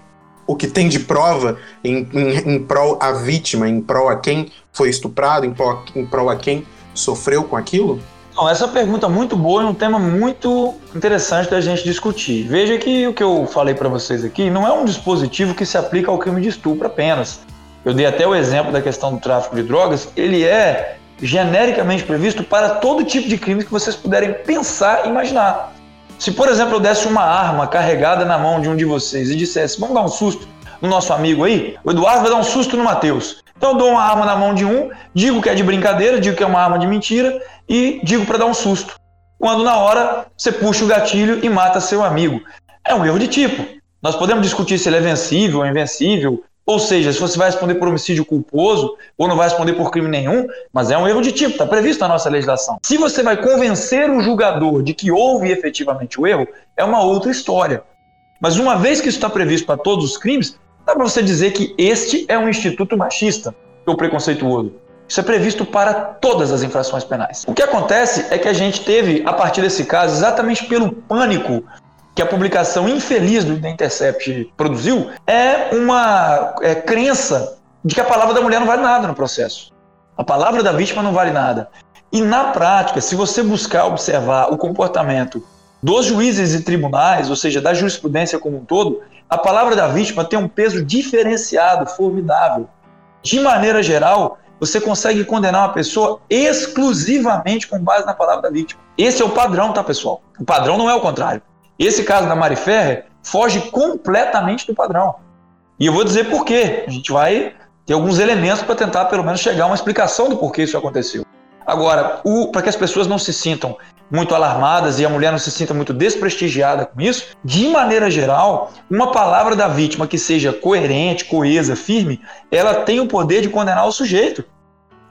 o que tem de prova em, em, em prol a vítima, em prol a quem foi estuprado, em prol, em prol a quem sofreu com aquilo? Não, essa pergunta é muito boa e um tema muito interessante da gente discutir. Veja que o que eu falei para vocês aqui não é um dispositivo que se aplica ao crime de estupro apenas. Eu dei até o exemplo da questão do tráfico de drogas, ele é genericamente previsto para todo tipo de crime que vocês puderem pensar e imaginar. Se, por exemplo, eu desse uma arma carregada na mão de um de vocês e dissesse, vamos dar um susto no nosso amigo aí, o Eduardo vai dar um susto no Matheus. Então eu dou uma arma na mão de um, digo que é de brincadeira, digo que é uma arma de mentira e digo para dar um susto. Quando na hora você puxa o gatilho e mata seu amigo. É um erro de tipo. Nós podemos discutir se ele é vencível ou invencível, ou seja, se você vai responder por homicídio culposo ou não vai responder por crime nenhum, mas é um erro de tipo, está previsto na nossa legislação. Se você vai convencer o julgador de que houve efetivamente o erro, é uma outra história. Mas uma vez que isso está previsto para todos os crimes, Dá para você dizer que este é um instituto machista ou preconceituoso. Isso é previsto para todas as infrações penais. O que acontece é que a gente teve, a partir desse caso, exatamente pelo pânico que a publicação infeliz do The Intercept produziu, é uma é, crença de que a palavra da mulher não vale nada no processo. A palavra da vítima não vale nada. E na prática, se você buscar observar o comportamento dos juízes e tribunais, ou seja, da jurisprudência como um todo, a palavra da vítima tem um peso diferenciado, formidável. De maneira geral, você consegue condenar uma pessoa exclusivamente com base na palavra da vítima. Esse é o padrão, tá, pessoal? O padrão não é o contrário. Esse caso da Mari Ferrer foge completamente do padrão. E eu vou dizer por quê. A gente vai ter alguns elementos para tentar, pelo menos, chegar a uma explicação do porquê isso aconteceu. Agora, para que as pessoas não se sintam muito alarmadas e a mulher não se sinta muito desprestigiada com isso, de maneira geral, uma palavra da vítima que seja coerente, coesa, firme, ela tem o poder de condenar o sujeito,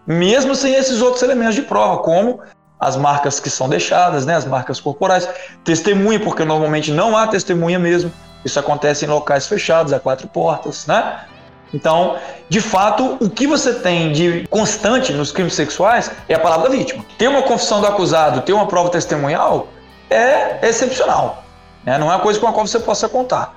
mesmo sem esses outros elementos de prova, como as marcas que são deixadas, né, as marcas corporais, testemunha, porque normalmente não há testemunha mesmo. Isso acontece em locais fechados, a quatro portas, né? Então, de fato, o que você tem de constante nos crimes sexuais é a palavra da vítima. Ter uma confissão do acusado, ter uma prova testemunhal é excepcional. Né? Não é uma coisa com a qual você possa contar.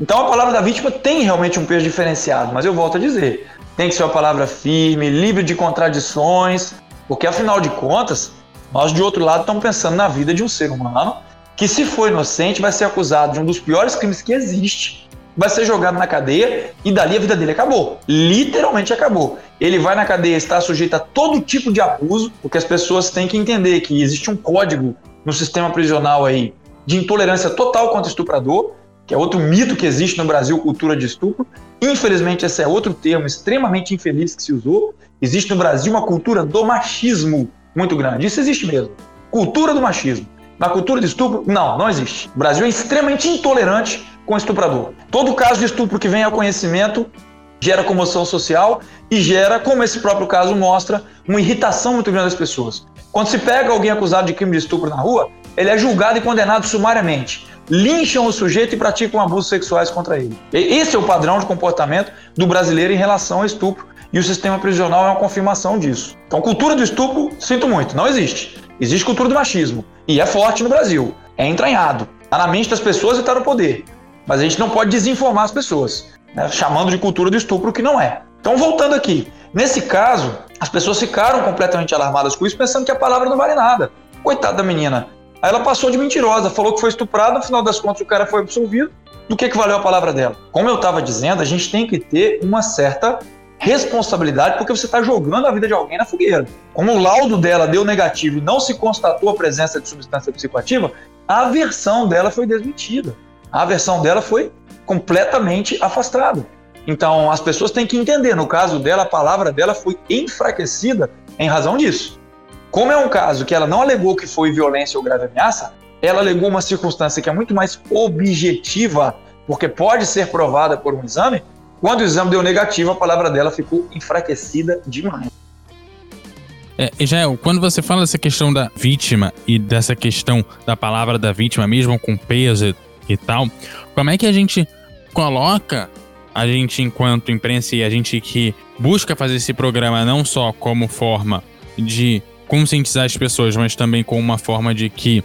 Então a palavra da vítima tem realmente um peso diferenciado, mas eu volto a dizer, tem que ser uma palavra firme, livre de contradições, porque afinal de contas, nós de outro lado estamos pensando na vida de um ser humano que, se for inocente, vai ser acusado de um dos piores crimes que existe, vai ser jogado na cadeia e dali a vida dele acabou. Literalmente acabou. Ele vai na cadeia, está sujeito a todo tipo de abuso, porque as pessoas têm que entender que existe um código no sistema prisional aí de intolerância total contra estuprador, que é outro mito que existe no Brasil, cultura de estupro. Infelizmente, esse é outro termo extremamente infeliz que se usou. Existe no Brasil uma cultura do machismo muito grande. Isso existe mesmo. Cultura do machismo. Na cultura de estupro, não, não existe. O Brasil é extremamente intolerante com estuprador. Todo caso de estupro que vem ao conhecimento gera comoção social e gera, como esse próprio caso mostra, uma irritação muito grande das pessoas. Quando se pega alguém acusado de crime de estupro na rua, ele é julgado e condenado sumariamente. Lincham o sujeito e praticam abusos sexuais contra ele. Esse é o padrão de comportamento do brasileiro em relação ao estupro. E o sistema prisional é uma confirmação disso. Então, cultura do estupro, sinto muito, não existe. Existe cultura do machismo. E é forte no Brasil. É entranhado. Está na mente das pessoas e está no poder. Mas a gente não pode desinformar as pessoas, né? chamando de cultura do estupro o que não é. Então, voltando aqui. Nesse caso, as pessoas ficaram completamente alarmadas com isso, pensando que a palavra não vale nada. Coitada da menina. Aí ela passou de mentirosa, falou que foi estuprada, no final das contas o cara foi absolvido. Do que, que valeu a palavra dela? Como eu estava dizendo, a gente tem que ter uma certa responsabilidade porque você está jogando a vida de alguém na fogueira. Como o laudo dela deu negativo e não se constatou a presença de substância psicoativa, a versão dela foi desmentida. A versão dela foi completamente afastada. Então, as pessoas têm que entender, no caso dela, a palavra dela foi enfraquecida em razão disso. Como é um caso que ela não alegou que foi violência ou grave ameaça, ela alegou uma circunstância que é muito mais objetiva, porque pode ser provada por um exame, quando o exame deu negativo, a palavra dela ficou enfraquecida demais. É, Jael, quando você fala dessa questão da vítima e dessa questão da palavra da vítima, mesmo com peso e tal, como é que a gente coloca a gente enquanto imprensa e a gente que busca fazer esse programa não só como forma de conscientizar as pessoas, mas também como uma forma de que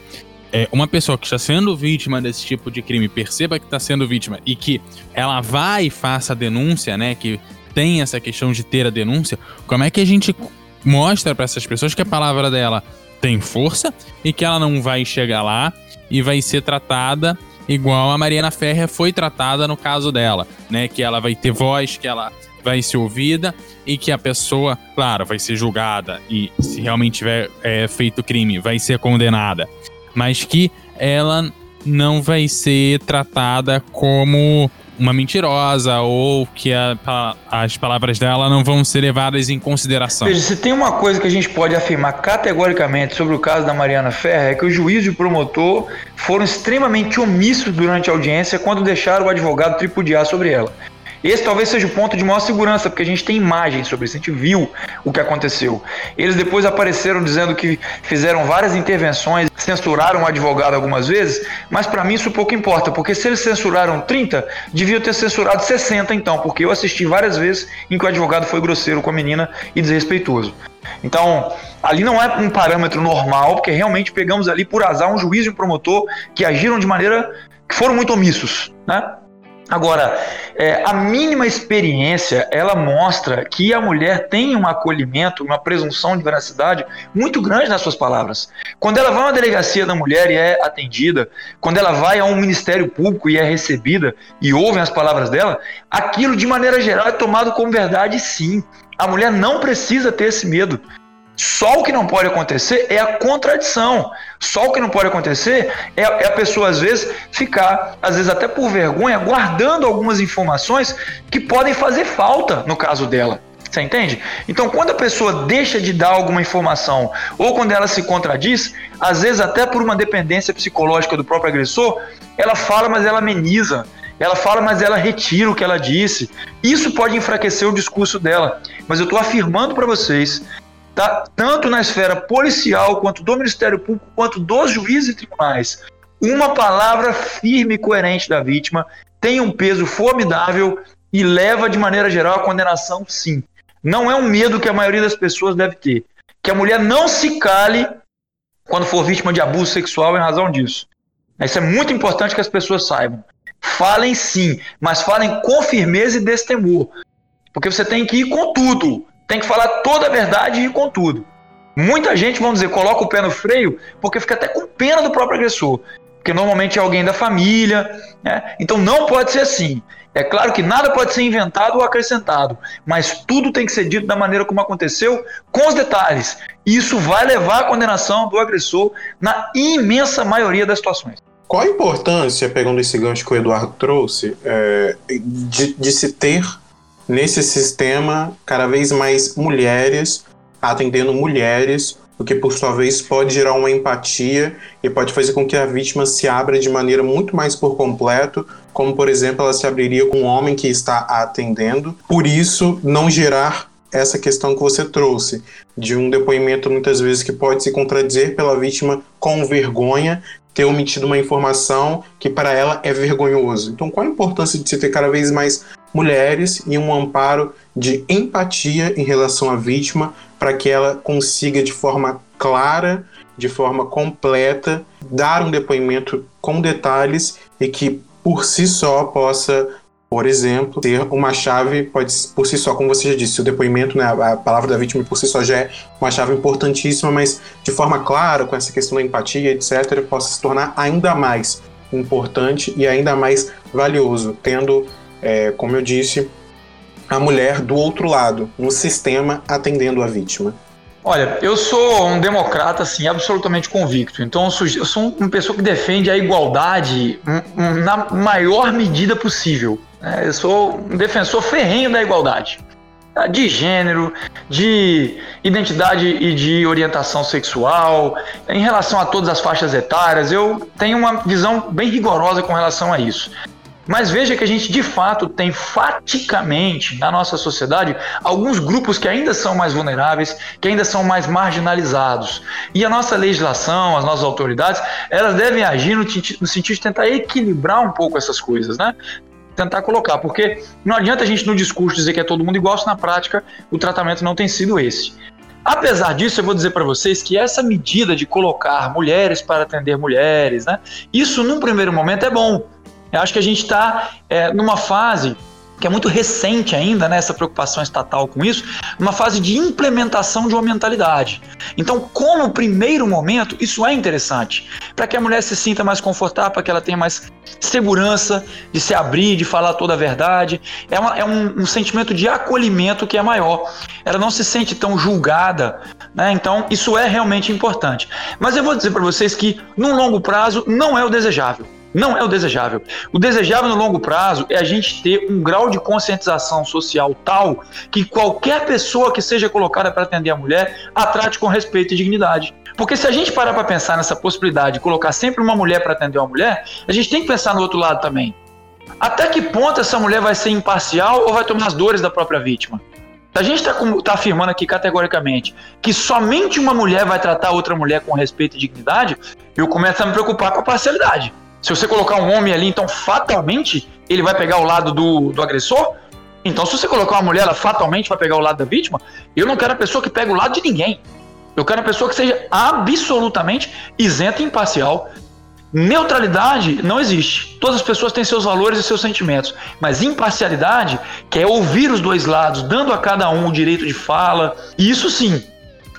é, uma pessoa que está sendo vítima desse tipo de crime perceba que está sendo vítima e que ela vá e faça a denúncia, né? Que tem essa questão de ter a denúncia, como é que a gente mostra para essas pessoas que a palavra dela tem força e que ela não vai chegar lá e vai ser tratada igual a Mariana Ferrer foi tratada no caso dela, né? Que ela vai ter voz, que ela vai ser ouvida e que a pessoa, claro, vai ser julgada e se realmente tiver é, feito crime, vai ser condenada mas que ela não vai ser tratada como uma mentirosa ou que a, as palavras dela não vão ser levadas em consideração. Veja, se tem uma coisa que a gente pode afirmar categoricamente sobre o caso da Mariana Ferrer é que o juiz e o promotor foram extremamente omissos durante a audiência quando deixaram o advogado tripudiar sobre ela. Esse talvez seja o ponto de maior segurança, porque a gente tem imagens sobre isso, a gente viu o que aconteceu. Eles depois apareceram dizendo que fizeram várias intervenções, censuraram o advogado algumas vezes, mas para mim isso pouco importa, porque se eles censuraram 30, deviam ter censurado 60 então, porque eu assisti várias vezes em que o advogado foi grosseiro com a menina e desrespeitoso. Então, ali não é um parâmetro normal, porque realmente pegamos ali por azar um juiz e um promotor que agiram de maneira que foram muito omissos, né? Agora, é, a mínima experiência ela mostra que a mulher tem um acolhimento, uma presunção de veracidade muito grande nas suas palavras. Quando ela vai a uma delegacia da mulher e é atendida, quando ela vai a um ministério público e é recebida e ouvem as palavras dela, aquilo de maneira geral é tomado como verdade sim. A mulher não precisa ter esse medo. Só o que não pode acontecer é a contradição. Só o que não pode acontecer é, é, a pessoa, às vezes, ficar, às vezes até por vergonha, guardando algumas informações que podem fazer falta no caso dela. Você entende? Então, quando a pessoa deixa de dar alguma informação ou quando ela se contradiz, às vezes até por uma dependência psicológica do próprio agressor, ela fala, mas ela ameniza. Ela fala, mas ela retira o que ela disse. Isso pode enfraquecer o discurso dela. Mas eu estou afirmando para vocês tá? tanto na esfera policial, quanto do Ministério Público, quanto dos juízes e tribunais. Uma palavra firme e coerente da vítima tem um peso formidável e leva, de maneira geral, à condenação, sim. Não é um medo que a maioria das pessoas deve ter. Que a mulher não se cale quando for vítima de abuso sexual em razão disso. Isso é muito importante que as pessoas saibam. Falem sim, mas falem com firmeza e destemor. Porque você tem que ir com tudo. Tem que falar toda a verdade e com tudo. Muita gente, vamos dizer, coloca o pé no freio porque fica até com pena do próprio agressor. Porque normalmente é alguém da família. Né? Então não pode ser assim. É claro que nada pode ser inventado ou acrescentado, mas tudo tem que ser dito da maneira como aconteceu, com os detalhes. Isso vai levar à condenação do agressor na imensa maioria das situações. Qual a importância, pegando esse gancho que o Eduardo trouxe, é, de, de se ter nesse sistema cada vez mais mulheres atendendo mulheres, o que por sua vez pode gerar uma empatia e pode fazer com que a vítima se abra de maneira muito mais por completo, como por exemplo ela se abriria com um homem que está atendendo. Por isso, não gerar essa questão que você trouxe, de um depoimento muitas vezes que pode se contradizer pela vítima com vergonha, ter omitido uma informação que para ela é vergonhoso. Então, qual a importância de se ter cada vez mais mulheres e um amparo de empatia em relação à vítima para que ela consiga de forma clara, de forma completa, dar um depoimento com detalhes e que por si só possa, por exemplo, ter uma chave, pode por si só, como você já disse, o depoimento, né, a palavra da vítima por si só já é uma chave importantíssima, mas de forma clara, com essa questão da empatia, etc., possa se tornar ainda mais importante e ainda mais valioso, tendo, é, como eu disse, a mulher do outro lado, no sistema atendendo a vítima? Olha, eu sou um democrata, assim, absolutamente convicto. Então, eu sou uma pessoa que defende a igualdade na maior medida possível. Né? Eu sou um defensor ferrenho da igualdade. Tá? De gênero, de identidade e de orientação sexual, em relação a todas as faixas etárias. Eu tenho uma visão bem rigorosa com relação a isso. Mas veja que a gente de fato tem faticamente na nossa sociedade alguns grupos que ainda são mais vulneráveis, que ainda são mais marginalizados. E a nossa legislação, as nossas autoridades, elas devem agir no, no sentido de tentar equilibrar um pouco essas coisas, né? tentar colocar, porque não adianta a gente no discurso dizer que é todo mundo igual, se na prática o tratamento não tem sido esse. Apesar disso, eu vou dizer para vocês que essa medida de colocar mulheres para atender mulheres, né, isso num primeiro momento é bom, eu acho que a gente está é, numa fase que é muito recente ainda, né, essa preocupação estatal com isso, uma fase de implementação de uma mentalidade. Então, como primeiro momento, isso é interessante, para que a mulher se sinta mais confortável, para que ela tenha mais segurança de se abrir, de falar toda a verdade. É, uma, é um, um, sentimento de acolhimento que é maior. Ela não se sente tão julgada, né? Então, isso é realmente importante. Mas eu vou dizer para vocês que, num longo prazo, não é o desejável. Não é o desejável. O desejável no longo prazo é a gente ter um grau de conscientização social tal que qualquer pessoa que seja colocada para atender a mulher a trate com respeito e dignidade. Porque se a gente parar para pensar nessa possibilidade de colocar sempre uma mulher para atender uma mulher, a gente tem que pensar no outro lado também. Até que ponto essa mulher vai ser imparcial ou vai tomar as dores da própria vítima? A gente está tá afirmando aqui categoricamente que somente uma mulher vai tratar outra mulher com respeito e dignidade, eu começo a me preocupar com a parcialidade. Se você colocar um homem ali, então fatalmente ele vai pegar o lado do, do agressor? Então, se você colocar uma mulher, ela fatalmente vai pegar o lado da vítima? Eu não quero a pessoa que pega o lado de ninguém. Eu quero a pessoa que seja absolutamente isenta e imparcial. Neutralidade não existe. Todas as pessoas têm seus valores e seus sentimentos. Mas imparcialidade, que é ouvir os dois lados, dando a cada um o direito de fala, isso sim,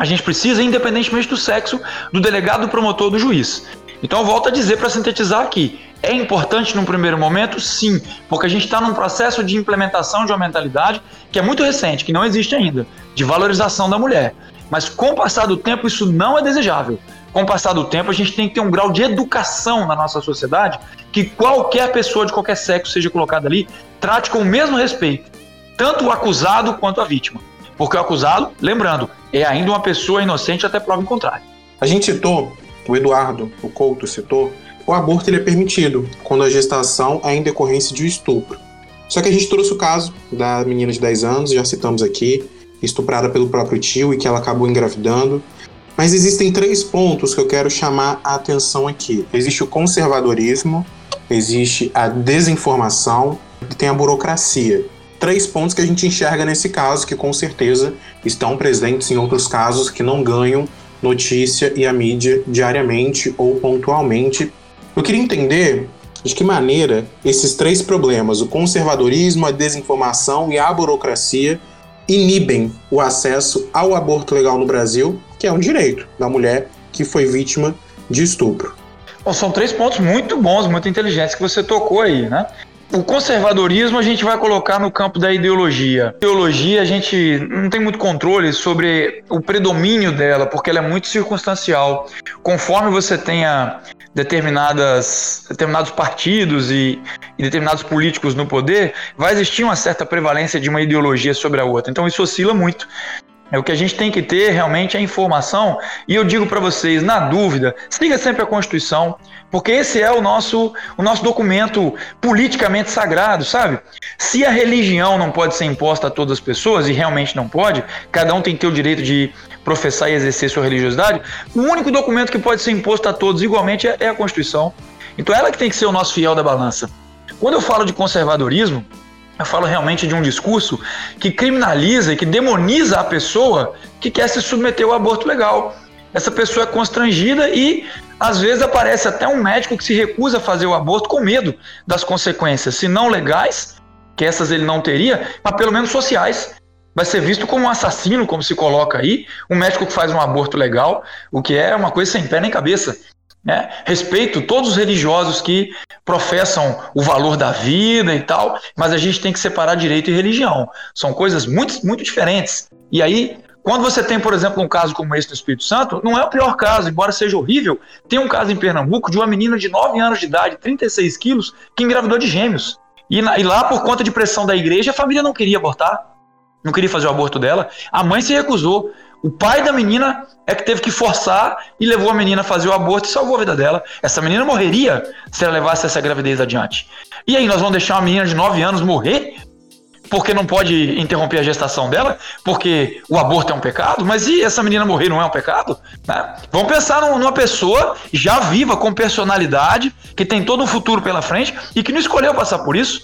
a gente precisa, independentemente do sexo, do delegado, do promotor, do juiz. Então, volto a dizer para sintetizar aqui: é importante num primeiro momento, sim, porque a gente está num processo de implementação de uma mentalidade que é muito recente, que não existe ainda, de valorização da mulher. Mas com o passar do tempo, isso não é desejável. Com o passar do tempo, a gente tem que ter um grau de educação na nossa sociedade que qualquer pessoa de qualquer sexo seja colocada ali, trate com o mesmo respeito, tanto o acusado quanto a vítima. Porque o acusado, lembrando, é ainda uma pessoa inocente até prova em contrário. A gente citou o Eduardo, o Couto citou, o aborto ele é permitido quando a gestação é em decorrência de um estupro. Só que a gente trouxe o caso da menina de 10 anos, já citamos aqui, estuprada pelo próprio tio e que ela acabou engravidando. Mas existem três pontos que eu quero chamar a atenção aqui. Existe o conservadorismo, existe a desinformação e tem a burocracia. Três pontos que a gente enxerga nesse caso que com certeza estão presentes em outros casos que não ganham notícia e a mídia diariamente ou pontualmente Eu queria entender de que maneira esses três problemas, o conservadorismo, a desinformação e a burocracia, inibem o acesso ao aborto legal no Brasil, que é um direito da mulher que foi vítima de estupro. Bom, são três pontos muito bons, muito inteligentes que você tocou aí, né? O conservadorismo a gente vai colocar no campo da ideologia. Ideologia a gente não tem muito controle sobre o predomínio dela, porque ela é muito circunstancial. Conforme você tenha determinadas, determinados partidos e, e determinados políticos no poder, vai existir uma certa prevalência de uma ideologia sobre a outra. Então isso oscila muito. É o que a gente tem que ter realmente é a informação. E eu digo para vocês, na dúvida, siga sempre a Constituição, porque esse é o nosso, o nosso documento politicamente sagrado, sabe? Se a religião não pode ser imposta a todas as pessoas, e realmente não pode, cada um tem que ter o direito de professar e exercer sua religiosidade, o único documento que pode ser imposto a todos igualmente é, é a Constituição. Então ela que tem que ser o nosso fiel da balança. Quando eu falo de conservadorismo, eu falo realmente de um discurso que criminaliza e que demoniza a pessoa que quer se submeter ao aborto legal. Essa pessoa é constrangida e às vezes aparece até um médico que se recusa a fazer o aborto com medo das consequências, se não legais, que essas ele não teria, mas pelo menos sociais. Vai ser visto como um assassino, como se coloca aí, um médico que faz um aborto legal, o que é uma coisa sem pé nem cabeça. Né? Respeito todos os religiosos que professam o valor da vida e tal, mas a gente tem que separar direito e religião. São coisas muito, muito diferentes. E aí, quando você tem, por exemplo, um caso como esse no Espírito Santo, não é o pior caso, embora seja horrível. Tem um caso em Pernambuco de uma menina de 9 anos de idade, 36 quilos, que engravidou de gêmeos. E, na, e lá, por conta de pressão da igreja, a família não queria abortar, não queria fazer o aborto dela. A mãe se recusou. O pai da menina é que teve que forçar e levou a menina a fazer o aborto e salvou a vida dela. Essa menina morreria se ela levasse essa gravidez adiante. E aí, nós vamos deixar uma menina de 9 anos morrer porque não pode interromper a gestação dela, porque o aborto é um pecado, mas e essa menina morrer não é um pecado? Né? Vamos pensar numa pessoa já viva, com personalidade, que tem todo um futuro pela frente e que não escolheu passar por isso,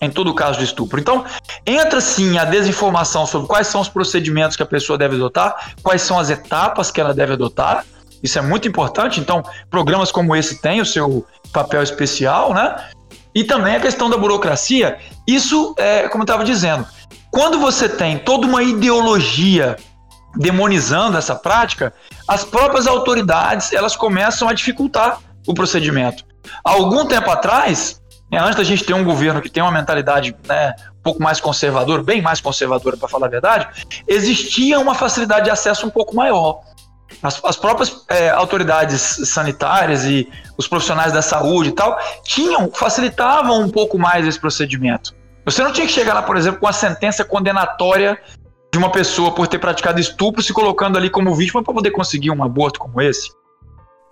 em todo caso de estupro. Então, entra sim a desinformação sobre quais são os procedimentos que a pessoa deve adotar, quais são as etapas que ela deve adotar. Isso é muito importante. Então, programas como esse têm o seu papel especial, né? E também a questão da burocracia. Isso, é, como eu estava dizendo, quando você tem toda uma ideologia demonizando essa prática, as próprias autoridades elas começam a dificultar o procedimento. Há algum tempo atrás, é, antes da gente ter um governo que tem uma mentalidade né, um pouco mais conservadora, bem mais conservadora, para falar a verdade, existia uma facilidade de acesso um pouco maior. As, as próprias é, autoridades sanitárias e os profissionais da saúde e tal tinham, facilitavam um pouco mais esse procedimento. Você não tinha que chegar lá, por exemplo, com a sentença condenatória de uma pessoa por ter praticado estupro, se colocando ali como vítima para poder conseguir um aborto como esse.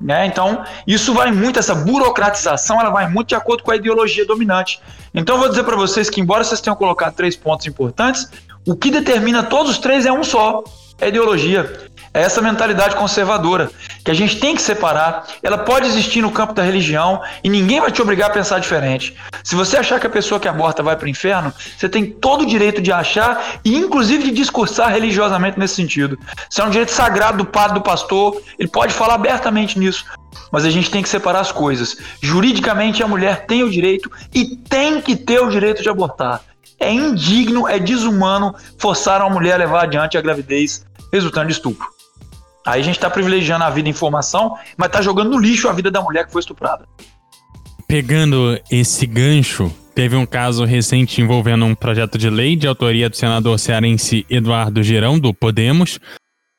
Né? Então, isso vai muito, essa burocratização, ela vai muito de acordo com a ideologia dominante. Então, eu vou dizer para vocês que, embora vocês tenham colocado três pontos importantes, o que determina todos os três é um só: é ideologia. É essa mentalidade conservadora que a gente tem que separar. Ela pode existir no campo da religião e ninguém vai te obrigar a pensar diferente. Se você achar que a pessoa que aborta vai para o inferno, você tem todo o direito de achar e, inclusive, de discursar religiosamente nesse sentido. Isso é um direito sagrado do padre, do pastor. Ele pode falar abertamente nisso. Mas a gente tem que separar as coisas. Juridicamente, a mulher tem o direito e tem que ter o direito de abortar. É indigno, é desumano forçar uma mulher a levar adiante a gravidez resultando de estupro. Aí a gente está privilegiando a vida e informação, mas está jogando no lixo a vida da mulher que foi estuprada. Pegando esse gancho, teve um caso recente envolvendo um projeto de lei de autoria do senador cearense Eduardo Girão, do Podemos,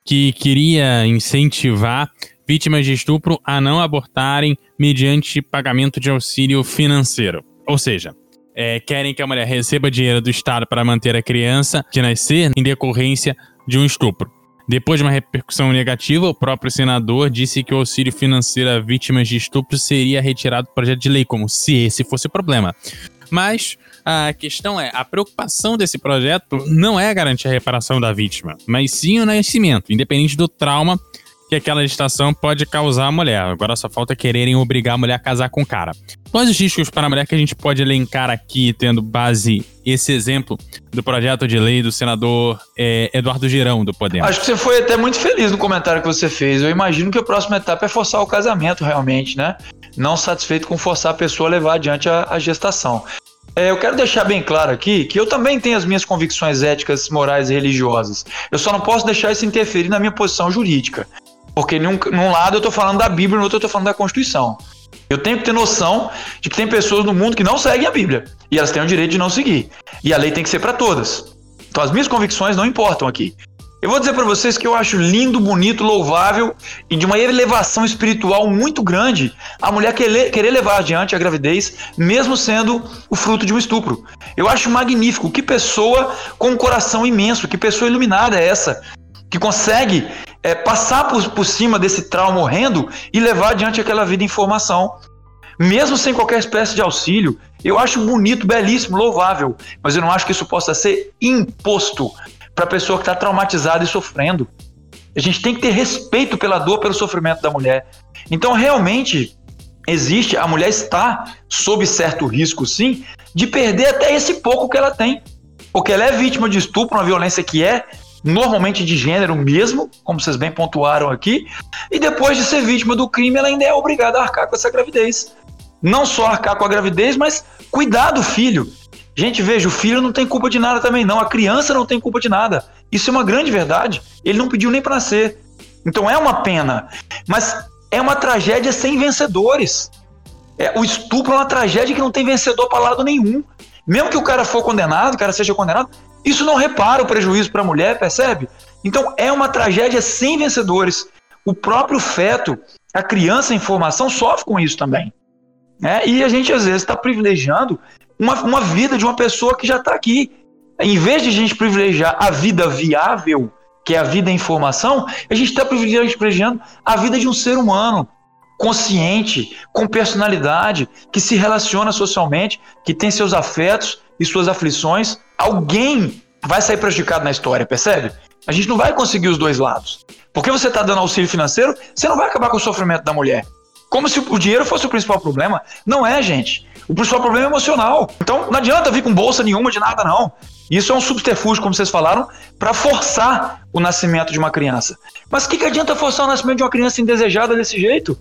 que queria incentivar vítimas de estupro a não abortarem mediante pagamento de auxílio financeiro. Ou seja, é, querem que a mulher receba dinheiro do Estado para manter a criança que nascer em decorrência de um estupro. Depois de uma repercussão negativa, o próprio senador disse que o auxílio financeiro a vítimas de estupro seria retirado do projeto de lei, como se esse fosse o problema. Mas a questão é, a preocupação desse projeto não é garantir a reparação da vítima, mas sim o nascimento, independente do trauma que aquela gestação pode causar à mulher. Agora só falta quererem obrigar a mulher a casar com o cara. Quais os riscos para a mulher que a gente pode elencar aqui, tendo base esse exemplo do projeto de lei do senador é, Eduardo Girão, do Podemos? Acho que você foi até muito feliz no comentário que você fez. Eu imagino que a próxima etapa é forçar o casamento, realmente, né? não satisfeito com forçar a pessoa a levar adiante a, a gestação. É, eu quero deixar bem claro aqui que eu também tenho as minhas convicções éticas, morais e religiosas. Eu só não posso deixar isso interferir na minha posição jurídica. Porque num, num lado eu estou falando da Bíblia, no outro eu estou falando da Constituição. Eu tenho que ter noção de que tem pessoas no mundo que não seguem a Bíblia. E elas têm o direito de não seguir. E a lei tem que ser para todas. Então as minhas convicções não importam aqui. Eu vou dizer para vocês que eu acho lindo, bonito, louvável e de uma elevação espiritual muito grande a mulher querer levar adiante a gravidez, mesmo sendo o fruto de um estupro. Eu acho magnífico. Que pessoa com um coração imenso, que pessoa iluminada é essa, que consegue é, passar por, por cima desse trauma morrendo e levar adiante aquela vida em formação. Mesmo sem qualquer espécie de auxílio, eu acho bonito, belíssimo, louvável, mas eu não acho que isso possa ser imposto para a pessoa que está traumatizada e sofrendo. A gente tem que ter respeito pela dor, pelo sofrimento da mulher. Então, realmente, existe, a mulher está sob certo risco, sim, de perder até esse pouco que ela tem. Porque ela é vítima de estupro, uma violência que é normalmente de gênero mesmo, como vocês bem pontuaram aqui, e depois de ser vítima do crime, ela ainda é obrigada a arcar com essa gravidez. Não só arcar com a gravidez, mas cuidar do filho. Gente, veja, o filho não tem culpa de nada também, não. A criança não tem culpa de nada. Isso é uma grande verdade. Ele não pediu nem para nascer. Então é uma pena. Mas é uma tragédia sem vencedores. É, o estupro é uma tragédia que não tem vencedor para lado nenhum. Mesmo que o cara for condenado, o cara seja condenado, isso não repara o prejuízo para a mulher, percebe? Então é uma tragédia sem vencedores. O próprio feto, a criança em formação, sofre com isso também. É, e a gente às vezes está privilegiando uma, uma vida de uma pessoa que já está aqui. Em vez de a gente privilegiar a vida viável, que é a vida em formação, a gente está privilegiando a vida de um ser humano consciente, com personalidade, que se relaciona socialmente, que tem seus afetos e suas aflições. Alguém vai sair prejudicado na história, percebe? A gente não vai conseguir os dois lados. Porque você está dando auxílio financeiro, você não vai acabar com o sofrimento da mulher. Como se o dinheiro fosse o principal problema. Não é, gente. O principal problema é emocional. Então, não adianta vir com bolsa nenhuma de nada, não. Isso é um subterfúgio, como vocês falaram, para forçar o nascimento de uma criança. Mas o que, que adianta forçar o nascimento de uma criança indesejada desse jeito?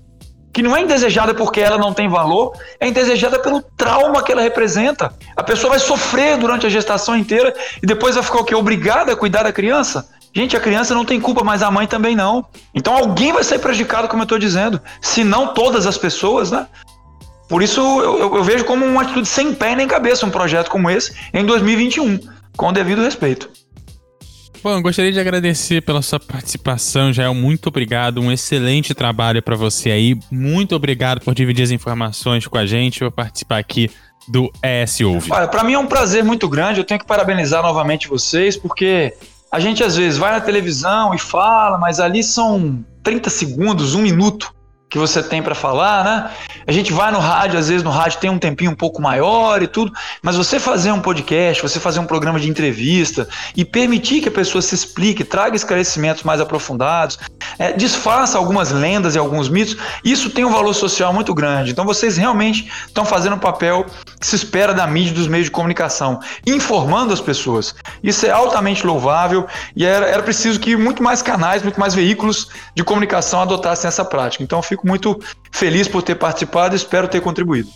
Que não é indesejada porque ela não tem valor, é indesejada pelo trauma que ela representa. A pessoa vai sofrer durante a gestação inteira e depois vai ficar o quê? Obrigada a cuidar da criança? Gente, a criança não tem culpa, mas a mãe também não. Então alguém vai ser prejudicado, como eu estou dizendo. Se não todas as pessoas, né? Por isso eu, eu, vejo como uma atitude sem pé nem cabeça um projeto como esse em 2021, com o devido respeito. Bom, gostaria de agradecer pela sua participação, Jael. Muito obrigado. Um excelente trabalho para você aí. Muito obrigado por dividir as informações com a gente, por participar aqui do ES Ouve. Olha, para mim é um prazer muito grande. Eu tenho que parabenizar novamente vocês, porque a gente às vezes vai na televisão e fala, mas ali são 30 segundos, um minuto que você tem para falar, né? A gente vai no rádio, às vezes no rádio tem um tempinho um pouco maior e tudo, mas você fazer um podcast, você fazer um programa de entrevista e permitir que a pessoa se explique, traga esclarecimentos mais aprofundados, é, desfaça algumas lendas e alguns mitos, isso tem um valor social muito grande. Então vocês realmente estão fazendo o papel que se espera da mídia e dos meios de comunicação, informando as pessoas. Isso é altamente louvável e era, era preciso que muito mais canais, muito mais veículos de comunicação adotassem essa prática. Então eu fico muito feliz por ter participado e espero ter contribuído.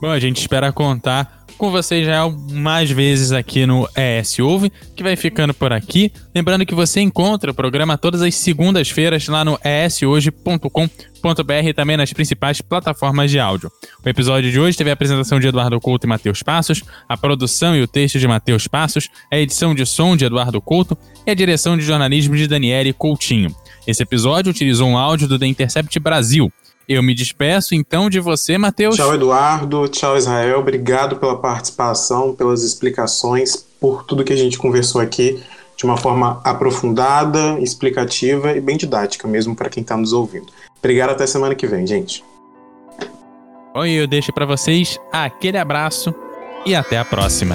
Bom, a gente espera contar com vocês já mais vezes aqui no ES Ouve, que vai ficando por aqui. Lembrando que você encontra o programa todas as segundas-feiras lá no eshoje.com.br e também nas principais plataformas de áudio. O episódio de hoje teve a apresentação de Eduardo Couto e Matheus Passos, a produção e o texto de Matheus Passos, a edição de som de Eduardo Couto e a direção de jornalismo de Daniele Coutinho. Esse episódio utilizou um áudio do The Intercept Brasil. Eu me despeço então de você, Matheus. Tchau, Eduardo. Tchau, Israel. Obrigado pela participação, pelas explicações, por tudo que a gente conversou aqui de uma forma aprofundada, explicativa e bem didática mesmo para quem está nos ouvindo. Obrigado até semana que vem, gente. Oi, eu deixo para vocês aquele abraço e até a próxima.